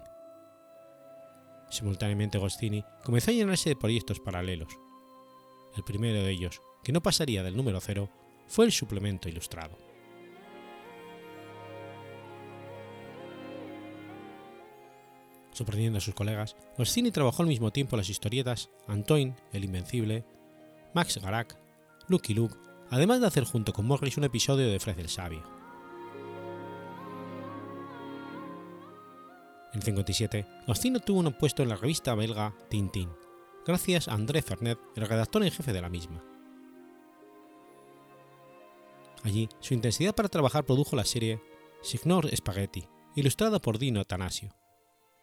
Simultáneamente Goscinny comenzó a llenarse de proyectos paralelos. El primero de ellos, que no pasaría del número cero, fue el suplemento ilustrado. Sorprendiendo a sus colegas, Goscinny trabajó al mismo tiempo las historietas Antoine, el Invencible, Max Garak, Lucky Luke además de hacer junto con Morris un episodio de Fred el Sabio. En 57, Goscinny tuvo un puesto en la revista belga Tintin, gracias a André Fernet, el redactor en jefe de la misma. Allí, su intensidad para trabajar produjo la serie Signor Spaghetti, ilustrada por Dino Atanasio,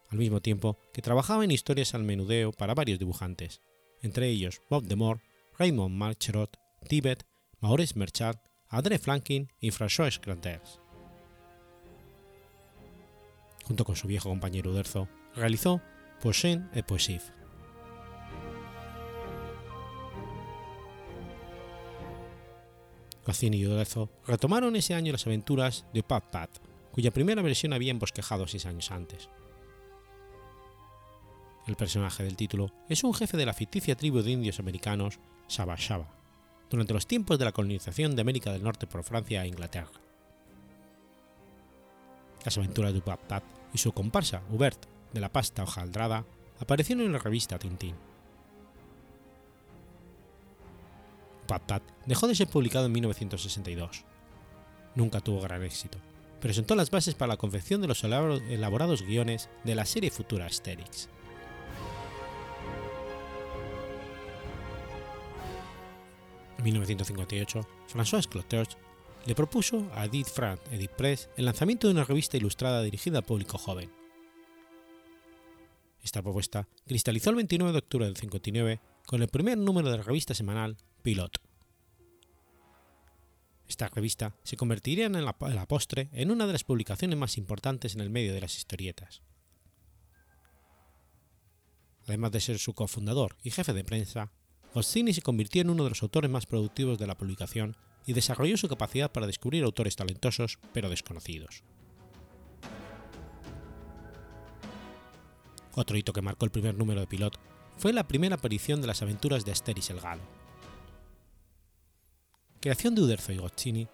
al mismo tiempo que trabajaba en historias al menudeo para varios dibujantes, entre ellos Bob Demore, Raymond Marcherot, Tibet Maurice Merchant, André Flankin y François Granders. Junto con su viejo compañero Uderzo, realizó Poisson et Poisif. Goscinny y Uderzo retomaron ese año las aventuras de Pat Pat, cuya primera versión había embosquejado seis años antes. El personaje del título es un jefe de la ficticia tribu de indios americanos Shaba Shaba durante los tiempos de la colonización de América del Norte por Francia e Inglaterra. Las aventuras de Pat y su comparsa Hubert de la pasta hojaldrada aparecieron en la revista Tintín. Pat dejó de ser publicado en 1962. Nunca tuvo gran éxito, pero sentó las bases para la confección de los elaborados guiones de la serie futura Asterix. 1958, François Cloteau le propuso a Edith Frank Edith Press el lanzamiento de una revista ilustrada dirigida al público joven. Esta propuesta cristalizó el 29 de octubre del 59 con el primer número de la revista semanal Pilot. Esta revista se convertiría en la postre en una de las publicaciones más importantes en el medio de las historietas. Además de ser su cofundador y jefe de prensa, Goscinny se convirtió en uno de los autores más productivos de la publicación y desarrolló su capacidad para descubrir autores talentosos pero desconocidos. Otro hito que marcó el primer número de Pilot fue la primera aparición de las aventuras de Asterix el Galo. Creación de Uderzo y Goscinny,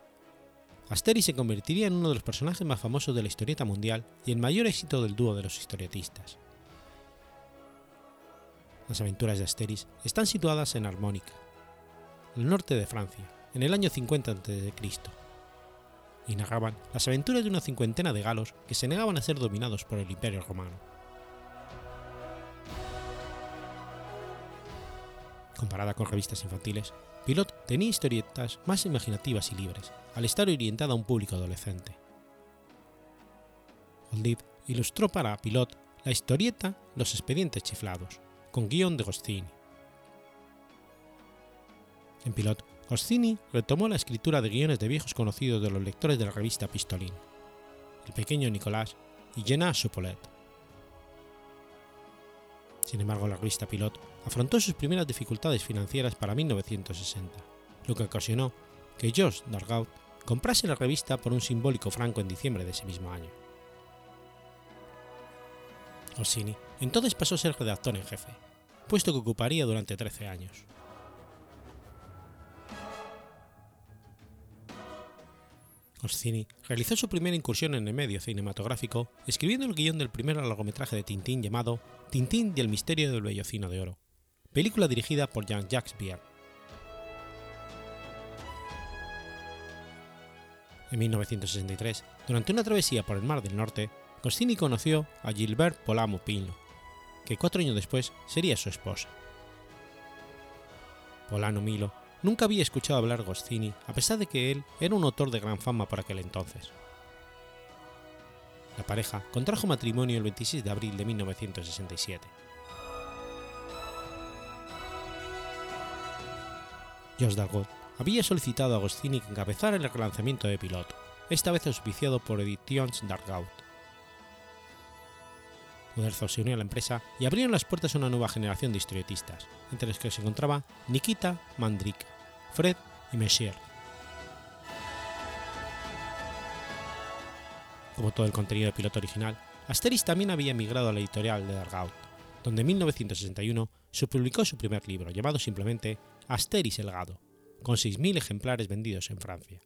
Asterix se convertiría en uno de los personajes más famosos de la historieta mundial y el mayor éxito del dúo de los historietistas. Las aventuras de Asterix están situadas en Armónica, el norte de Francia, en el año 50 a.C., y narraban las aventuras de una cincuentena de galos que se negaban a ser dominados por el Imperio romano. Comparada con revistas infantiles, Pilot tenía historietas más imaginativas y libres, al estar orientada a un público adolescente. Olive ilustró para Pilot la historieta Los expedientes chiflados, con guion de Goscinny. En Pilot, Goscinny retomó la escritura de guiones de viejos conocidos de los lectores de la revista Pistolín, el pequeño Nicolás y Jenna Chopolet. Sin embargo, la revista Pilot afrontó sus primeras dificultades financieras para 1960, lo que ocasionó que George Dargaud comprase la revista por un simbólico franco en diciembre de ese mismo año. Goscinny entonces pasó a ser redactor en jefe, puesto que ocuparía durante 13 años. Goscinny realizó su primera incursión en el medio cinematográfico escribiendo el guion del primer largometraje de Tintín llamado Tintín y el misterio del vellocino de oro, película dirigida por Jean-Jacques Bier. En 1963, durante una travesía por el Mar del Norte, Goscinny conoció a Gilbert Polamo Pino, que cuatro años después sería su esposa. Polano Milo nunca había escuchado hablar Goscinny a pesar de que él era un autor de gran fama por aquel entonces. La pareja contrajo matrimonio el 26 de abril de 1967. George Dargaud había solicitado a Goscinny que encabezara el relanzamiento de Pilot, esta vez auspiciado por Editions Dargaud. Uderzo se unió a la empresa y abrieron las puertas a una nueva generación de historietistas, entre los que se encontraba Nikita Mandrik, Fred y Messier. Como todo el contenido de piloto original, Asterix también había emigrado a la editorial de Dargaud, donde en 1961 se publicó su primer libro, llamado simplemente Asterix el Gado, con 6.000 ejemplares vendidos en Francia.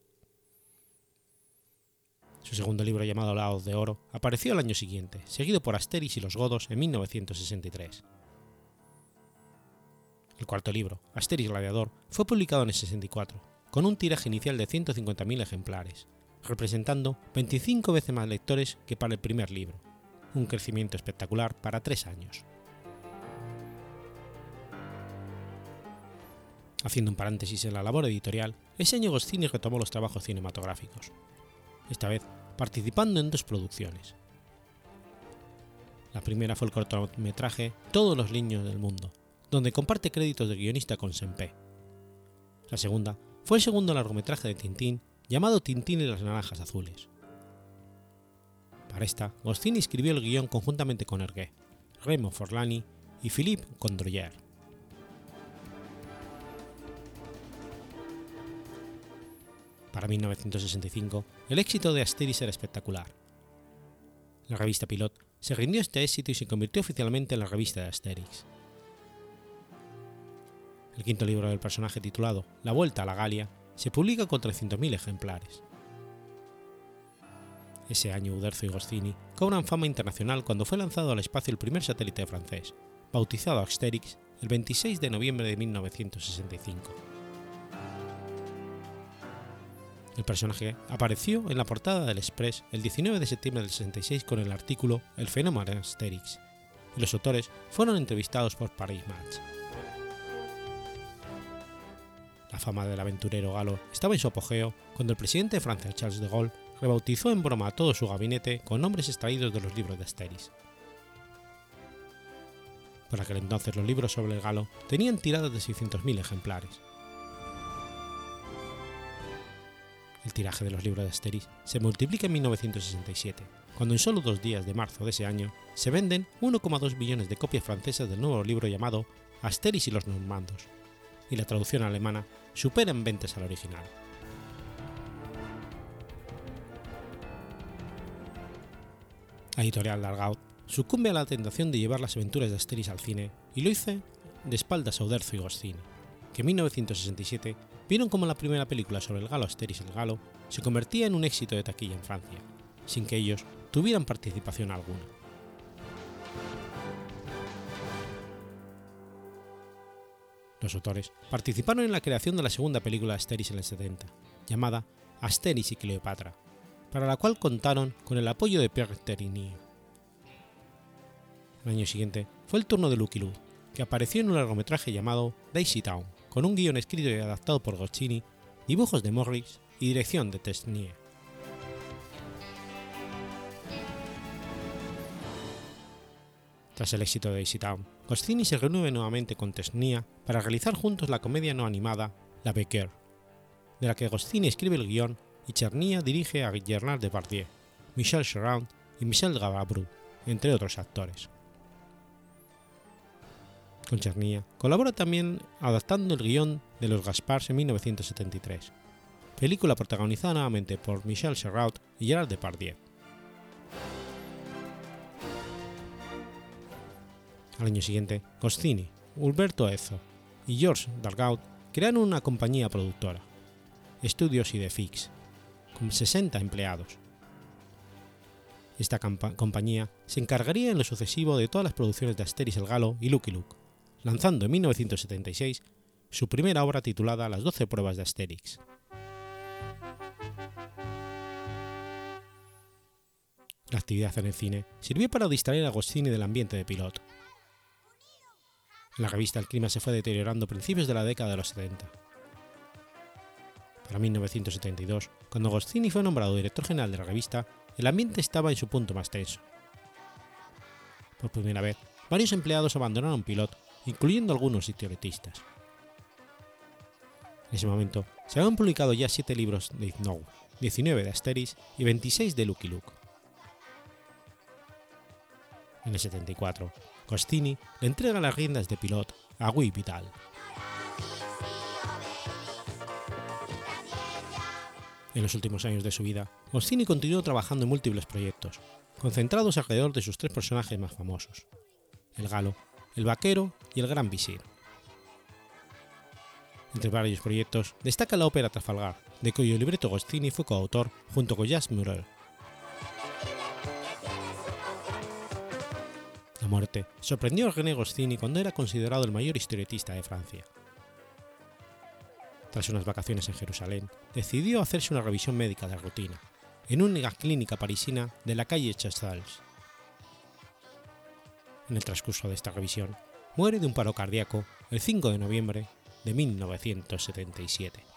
Su segundo libro llamado Laos de Oro apareció al año siguiente, seguido por Asterix y los Godos en 1963. El cuarto libro, Asterix Gladiador, fue publicado en el 64, con un tiraje inicial de 150.000 ejemplares, representando 25 veces más lectores que para el primer libro, un crecimiento espectacular para tres años. Haciendo un paréntesis en la labor editorial, ese año Goscinny retomó los trabajos cinematográficos, esta vez participando en dos producciones. La primera fue el cortometraje Todos los niños del mundo, donde comparte créditos de guionista con Senpé. La segunda fue el segundo largometraje de Tintín llamado Tintín y las naranjas azules. Para esta, Goscinny escribió el guion conjuntamente con Hergé, Remo Forlani y Philippe Condroyer. Para 1965, el éxito de Asterix era espectacular. La revista Pilot se rindió este éxito y se convirtió oficialmente en la revista de Asterix. El quinto libro del personaje titulado La Vuelta a la Galia se publica con 300.000 ejemplares. Ese año Uderzo y Goscinny cobran fama internacional cuando fue lanzado al espacio el primer satélite francés, bautizado Asterix, el 26 de noviembre de 1965. El personaje apareció en la portada del Express el 19 de septiembre del 66 con el artículo El fenómeno Asterix, y los autores fueron entrevistados por Paris Match. La fama del aventurero galo estaba en su apogeo cuando el presidente de Francia, Charles de Gaulle, rebautizó en broma todo su gabinete con nombres extraídos de los libros de Asterix. Por aquel entonces los libros sobre el galo tenían tiradas de 600.000 ejemplares. El tiraje de los libros de Asterix se multiplica en 1967, cuando en solo dos días de marzo de ese año se venden 1,2 billones de copias francesas del nuevo libro llamado Asterix y los normandos, y la traducción alemana supera en ventas al original. La editorial Largaud sucumbe a la tentación de llevar las aventuras de Asterix al cine y lo hizo de espaldas a Uderzo y Goscinny, que en 1967 vieron como la primera película sobre el galo Asterix el Galo se convertía en un éxito de taquilla en Francia, sin que ellos tuvieran participación alguna. Los autores participaron en la creación de la segunda película de Asterix en el 70, llamada Asterix y Cleopatra, para la cual contaron con el apoyo de Pierre Terigny. El año siguiente fue el turno de Lucky Luke, que apareció en un largometraje llamado Daisy Town, con un guion escrito y adaptado por Goscinny, dibujos de Morris y dirección de Tesnier. Tras el éxito de Daisy Town, Goscinny se reúne nuevamente con Tesnia para realizar juntos la comedia no animada La Becker, de la que Goscinny escribe el guion y Chernia dirige a Gérard Depardieu, Michel Cherand y Michel Gavabru, entre otros actores. Con Chernia colabora también adaptando el guion de Los Gaspars en 1973, película protagonizada nuevamente por Michel Serrault y Gerard Depardieu. Al año siguiente, Goscinny, Ulberto Ezo y Georges Dargaud crearon una compañía productora, Estudios Idefix, con 60 empleados. Esta compañía se encargaría en lo sucesivo de todas las producciones de Asterix el Galo y Lucky Luke, lanzando en 1976 su primera obra titulada Las doce pruebas de Asterix. La actividad en el cine sirvió para distraer a Goscinny del ambiente de piloto. La revista El Clima se fue deteriorando a principios de la década de los 70. Para 1972, cuando Goscinny fue nombrado director general de la revista, el ambiente estaba en su punto más tenso. Por primera vez, varios empleados abandonaron Pilot incluyendo algunos historietistas. En ese momento se habían publicado ya 7 libros de Ignou, 19 de Asterix y 26 de Lucky Luke. En el 74, Costini le entrega las riendas de Pilot a Guy Vital. En los últimos años de su vida, Goscinny continuó trabajando en múltiples proyectos, concentrados alrededor de sus tres personajes más famosos, el galo, el vaquero y el gran visir. Entre varios proyectos destaca la ópera Trafalgar, de cuyo libreto Goscinny fue coautor junto con Jacques Murel. La muerte sorprendió a René Goscinny cuando era considerado el mayor historietista de Francia. Tras unas vacaciones en Jerusalén, decidió hacerse una revisión médica de rutina, en una clínica parisina de la calle Chastals. En el transcurso de esta revisión, muere de un paro cardíaco el 5 de noviembre de 1977.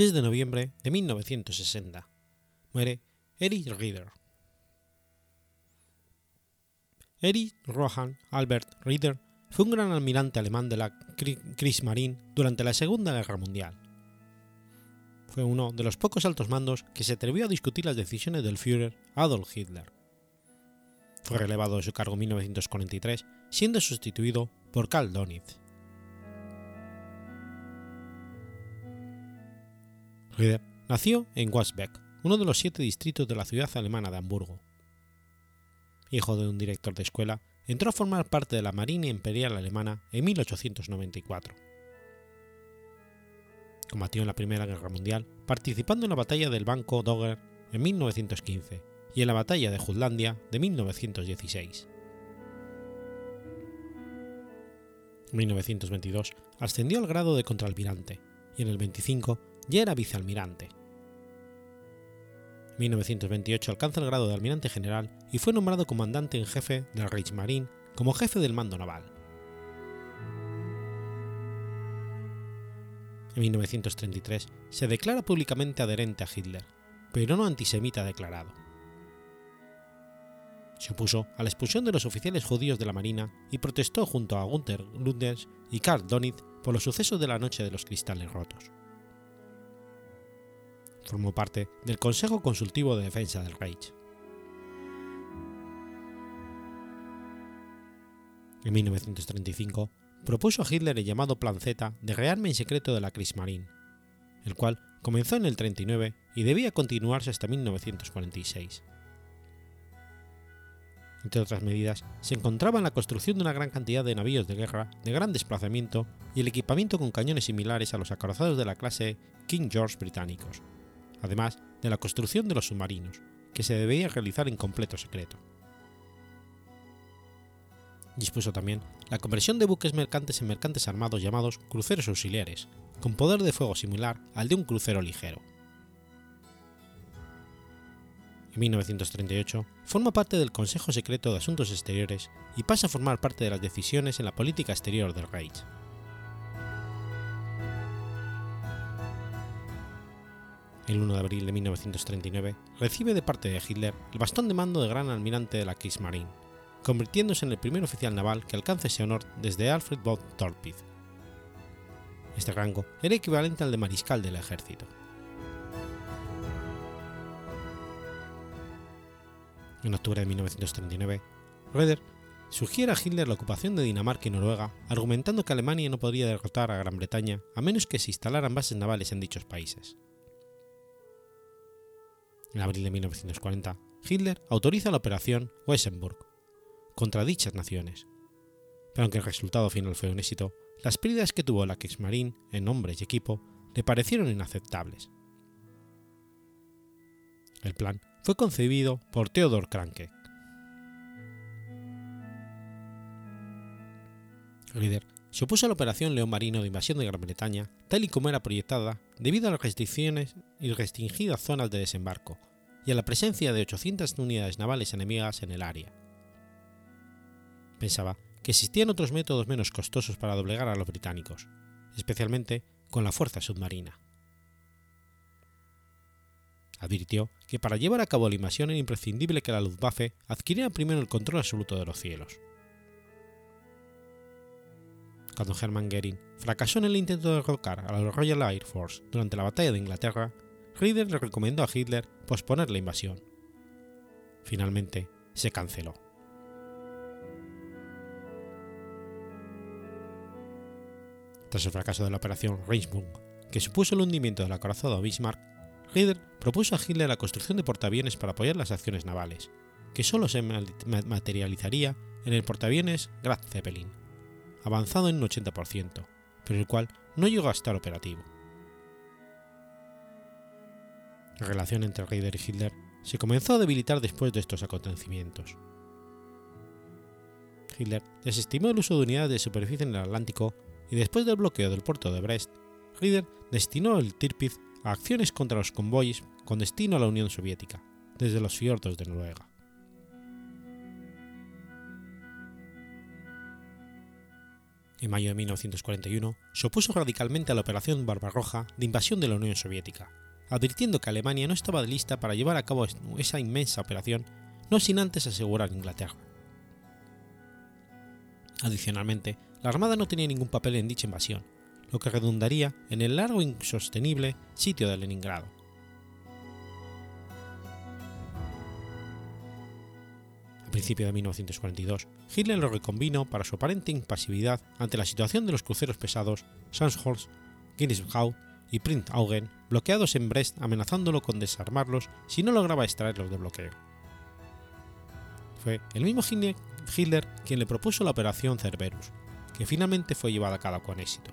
6 de noviembre de 1960. Muere Erich Rieder. Erich Rohan Albert Rieder fue un gran almirante alemán de la Kriegsmarine durante la Segunda Guerra Mundial. Fue uno de los pocos altos mandos que se atrevió a discutir las decisiones del Führer Adolf Hitler. Fue relevado de su cargo en 1943, siendo sustituido por Karl Donitz. Nació en Wasbeck, uno de los siete distritos de la ciudad alemana de Hamburgo. Hijo de un director de escuela, entró a formar parte de la Marina Imperial Alemana en 1894. Combatió en la Primera Guerra Mundial, participando en la batalla del Banco Dogger en 1915 y en la batalla de Jutlandia de 1916. En 1922 ascendió al grado de contraalmirante y en el 25 ya era vicealmirante. En 1928 alcanza el grado de almirante general y fue nombrado comandante en jefe del Reichsmarine como jefe del mando naval. En 1933 se declara públicamente adherente a Hitler, pero no antisemita declarado. Se opuso a la expulsión de los oficiales judíos de la Marina y protestó junto a Gunther Lunders y Karl Donitz por los sucesos de la Noche de los Cristales Rotos. Formó parte del Consejo Consultivo de Defensa del Reich. En 1935 propuso a Hitler el llamado Plan Z de rearme en secreto de la Kriegsmarine, el cual comenzó en el 39 y debía continuarse hasta 1946. Entre otras medidas, se encontraba la construcción de una gran cantidad de navíos de guerra de gran desplazamiento y el equipamiento con cañones similares a los acorazados de la clase King George británicos, además de la construcción de los submarinos, que se debía realizar en completo secreto. Dispuso también la conversión de buques mercantes en mercantes armados llamados cruceros auxiliares, con poder de fuego similar al de un crucero ligero en 1938, forma parte del Consejo Secreto de Asuntos Exteriores y pasa a formar parte de las decisiones en la política exterior del Reich. El 1 de abril de 1939 recibe de parte de Hitler el bastón de mando de gran almirante de la Kriegsmarine, convirtiéndose en el primer oficial naval que alcanza ese honor desde Alfred von Torpid. Este rango era equivalente al de mariscal del ejército. en octubre de 1939, Reder sugiere a Hitler la ocupación de Dinamarca y Noruega, argumentando que Alemania no podría derrotar a Gran Bretaña a menos que se instalaran bases navales en dichos países. En abril de 1940, Hitler autoriza la operación Weissenburg contra dichas naciones, pero aunque el resultado final fue un éxito, las pérdidas que tuvo la Kriegsmarine en hombres y equipo le parecieron inaceptables. El plan fue concebido por Theodor Kranke. Se opuso a la operación León Marino de invasión de Gran Bretaña, tal y como era proyectada, debido a las restricciones y restringidas zonas de desembarco y a la presencia de 800 unidades navales enemigas en el área. Pensaba que existían otros métodos menos costosos para doblegar a los británicos, especialmente con la fuerza submarina advirtió que para llevar a cabo la invasión era imprescindible que la Luftwaffe adquiriera primero el control absoluto de los cielos. Cuando Hermann Goering fracasó en el intento de derrocar a la Royal Air Force durante la batalla de Inglaterra, Rieder le recomendó a Hitler posponer la invasión. Finalmente, se canceló. Tras el fracaso de la operación Reichsburg, que supuso el hundimiento del acorazado Bismarck, Rieder propuso a Hitler la construcción de portaaviones para apoyar las acciones navales, que solo se materializaría en el portaaviones Graf Zeppelin, avanzado en un 80%, pero el cual no llegó a estar operativo. La relación entre Rieder y Hitler se comenzó a debilitar después de estos acontecimientos. Hitler desestimó el uso de unidades de superficie en el Atlántico y después del bloqueo del puerto de Brest, Rieder destinó el Tirpitz a acciones contra los convoyes con destino a la Unión Soviética, desde los fiordos de Noruega. En mayo de 1941 se opuso radicalmente a la Operación Barbarroja de invasión de la Unión Soviética, advirtiendo que Alemania no estaba lista para llevar a cabo esa inmensa operación no sin antes asegurar Inglaterra. Adicionalmente, la Armada no tenía ningún papel en dicha invasión, lo que redundaría en el largo e insostenible sitio de Leningrado. A principios de 1942, Hitler lo reconvino para su aparente impasividad ante la situación de los cruceros pesados Scharnhorst, Guinness y Prinz Augen bloqueados en Brest amenazándolo con desarmarlos si no lograba extraerlos de bloqueo. Fue el mismo Hitler quien le propuso la operación Cerberus, que finalmente fue llevada a cabo con éxito.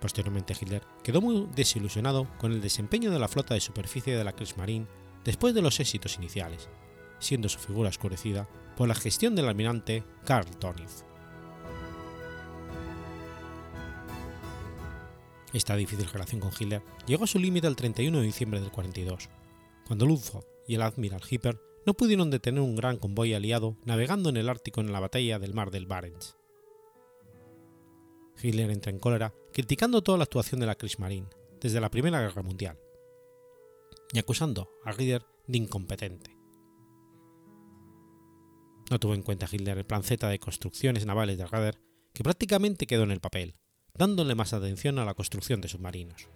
Posteriormente Hitler quedó muy desilusionado con el desempeño de la flota de superficie de la Kriegsmarine después de los éxitos iniciales, siendo su figura oscurecida por la gestión del almirante Karl Dönitz. Esta difícil relación con Hitler llegó a su límite el 31 de diciembre del 42, cuando Luftwaffe y el admiral Hipper no pudieron detener un gran convoy aliado navegando en el Ártico en la batalla del mar del Barents. Hitler entra en cólera criticando toda la actuación de la Kriegsmarine desde la Primera Guerra Mundial y acusando a Hitler de incompetente. No tuvo en cuenta Hitler el plan Z de construcciones navales de Rader que prácticamente quedó en el papel, dándole más atención a la construcción de submarinos.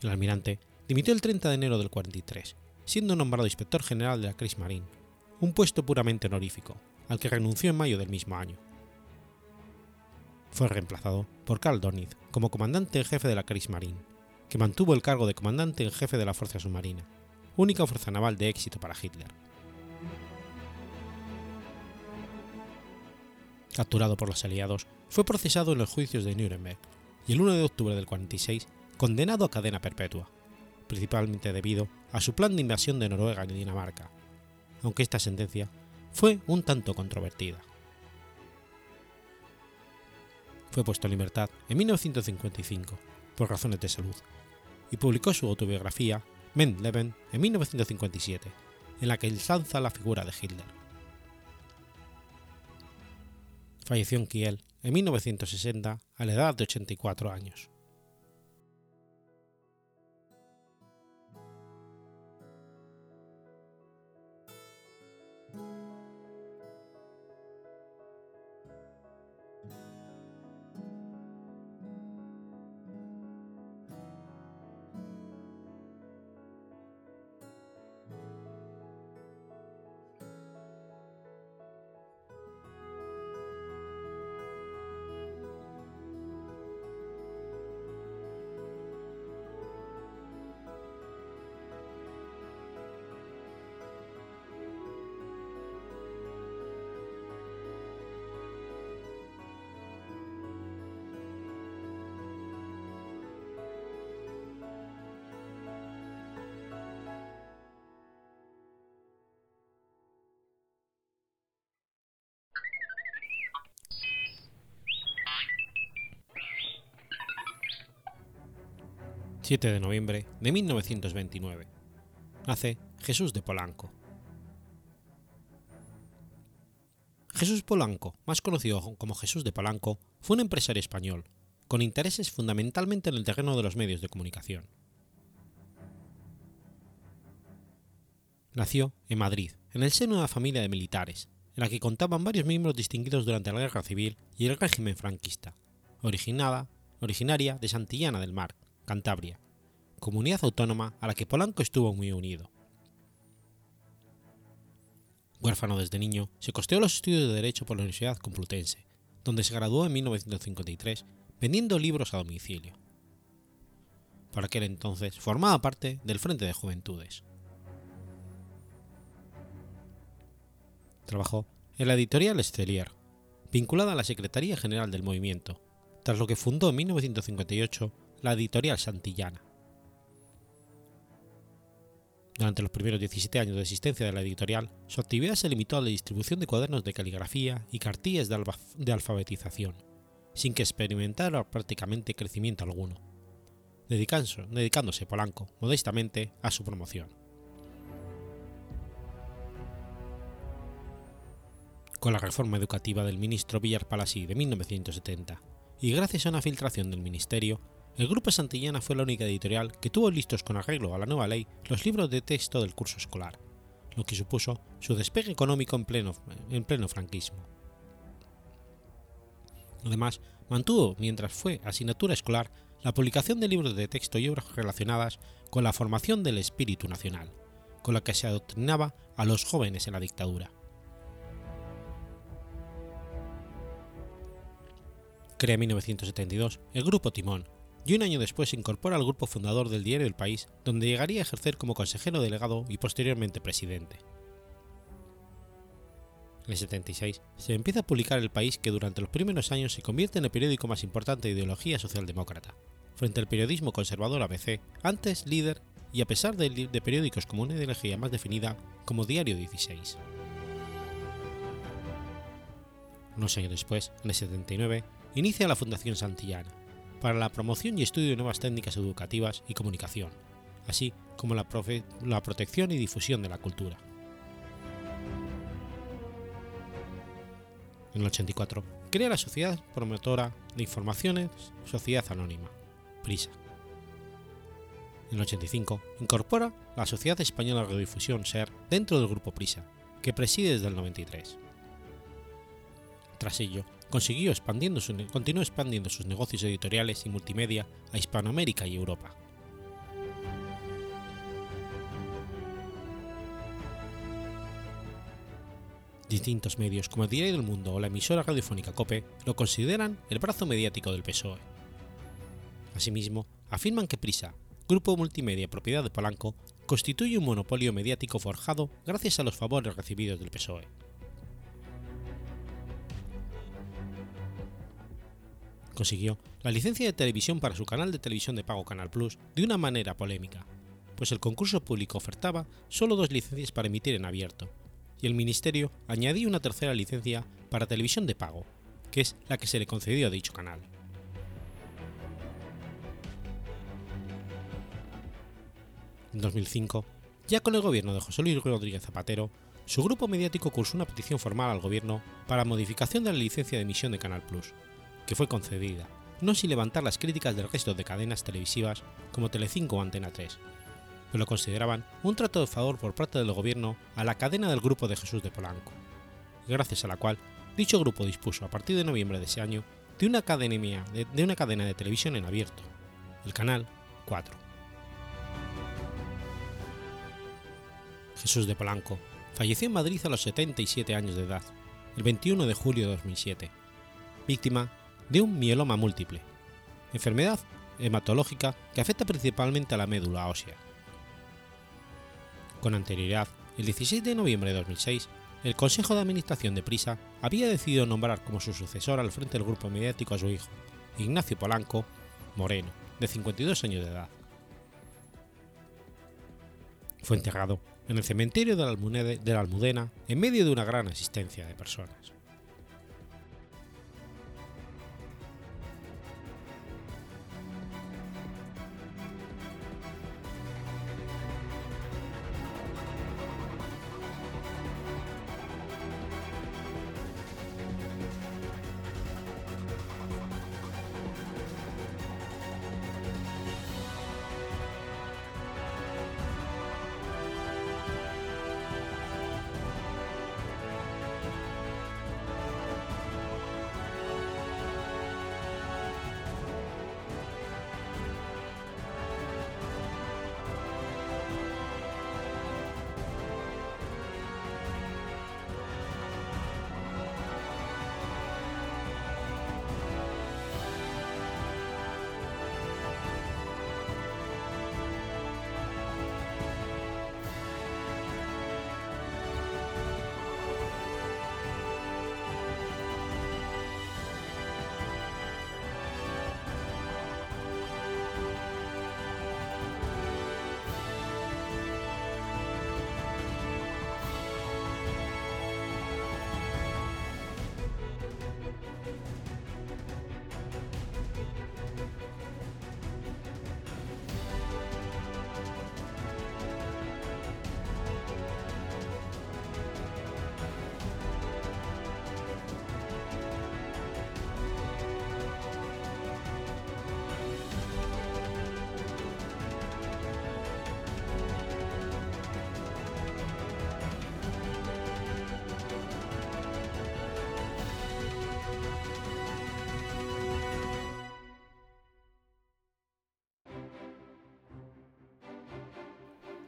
El almirante dimitió el 30 de enero del 43, siendo nombrado inspector general de la Kriegsmarine, un puesto puramente honorífico, al que renunció en mayo del mismo año. Fue reemplazado por Karl Dönitz como comandante jefe de la Kriegsmarine, que mantuvo el cargo de comandante en jefe de la fuerza submarina, única fuerza naval de éxito para Hitler. Capturado por los aliados, fue procesado en los juicios de Nuremberg y el 1 de octubre del 46 condenado a cadena perpetua, principalmente debido a su plan de invasión de Noruega y Dinamarca, aunque esta sentencia fue un tanto controvertida. Fue puesto en libertad en 1955 por razones de salud y publicó su autobiografía Leben en 1957, en la que ensalza la figura de Hitler. Falleció en Kiel en 1960 a la edad de 84 años. 7 de noviembre de 1929. Nace Jesús de Polanco. Jesús Polanco, más conocido como Jesús de Polanco, fue un empresario español, con intereses fundamentalmente en el terreno de los medios de comunicación. Nació en Madrid, en el seno de una familia de militares, en la que contaban varios miembros distinguidos durante la Guerra Civil y el régimen franquista, originada, originaria de Santillana del Mar, Cantabria, comunidad autónoma a la que Polanco estuvo muy unido. Huérfano desde niño, se costeó los estudios de Derecho por la Universidad Complutense, donde se graduó en 1953 vendiendo libros a domicilio. Por aquel entonces formaba parte del Frente de Juventudes. Trabajó en la editorial Estelier, vinculada a la Secretaría General del Movimiento, tras lo que fundó en 1958 la editorial Santillana. Durante los primeros 17 años de existencia de la editorial, su actividad se limitó a la distribución de cuadernos de caligrafía y cartillas de, alfabetización, sin que experimentara prácticamente crecimiento alguno, dedicándose, dedicándose Polanco modestamente a su promoción. Con la reforma educativa del ministro Villar Palasí de 1970 y gracias a una filtración del ministerio, el Grupo Santillana fue la única editorial que tuvo listos con arreglo a la nueva ley los libros de texto del curso escolar, lo que supuso su despegue económico en pleno, en pleno franquismo. Además, mantuvo, mientras fue asignatura escolar, la publicación de libros de texto y obras relacionadas con la formación del espíritu nacional, con la que se adoctrinaba a los jóvenes en la dictadura. Crea en 1972 el Grupo Timón y un año después se incorpora al grupo fundador del diario El País, donde llegaría a ejercer como consejero delegado y posteriormente presidente. En el 76 se empieza a publicar El País que durante los primeros años se convierte en el periódico más importante de ideología socialdemócrata, frente al periodismo conservador ABC, antes líder y a pesar de, periódicos como una ideología más definida como Diario 16. Unos años después, en el 79, inicia la Fundación Santillana, para la promoción y estudio de nuevas técnicas educativas y comunicación, así como la, protección y difusión de la cultura. En el 84, crea la Sociedad Promotora de Informaciones Sociedad Anónima, PRISA. En el 85, incorpora la Sociedad Española de Radiodifusión SER dentro del grupo PRISA, que preside desde el 93. Tras ello, consiguió expandiendo su, continuó expandiendo sus negocios editoriales y multimedia a Hispanoamérica y Europa. Distintos medios como el Diario del Mundo o la emisora radiofónica COPE lo consideran el brazo mediático del PSOE. Asimismo, afirman que Prisa, grupo multimedia propiedad de Polanco, constituye un monopolio mediático forjado gracias a los favores recibidos del PSOE. Consiguió la licencia de televisión para su canal de televisión de pago Canal Plus de una manera polémica, pues el concurso público ofertaba solo dos licencias para emitir en abierto, y el Ministerio añadió una tercera licencia para televisión de pago, que es la que se le concedió a dicho canal. En 2005, ya con el gobierno de José Luis Rodríguez Zapatero, su grupo mediático cursó una petición formal al gobierno para modificación de la licencia de emisión de Canal Plus, que fue concedida, no sin levantar las críticas del resto de cadenas televisivas como Telecinco o Antena 3, pero lo consideraban un trato de favor por parte del gobierno a la cadena del grupo de Jesús de Polanco, gracias a la cual dicho grupo dispuso a partir de noviembre de ese año de una, academia, de, de una cadena de televisión en abierto, el canal 4. Jesús de Polanco falleció en Madrid a los 77 años de edad, el 21 de julio de 2007, víctima de un mieloma múltiple, enfermedad hematológica que afecta principalmente a la médula ósea. Con anterioridad, el 16 de noviembre de 2006, el Consejo de Administración de Prisa había decidido nombrar como su sucesor al frente del grupo mediático a su hijo, Ignacio Polanco Moreno, de 52 años de edad. Fue enterrado en el cementerio de la Almudena en medio de una gran asistencia de personas.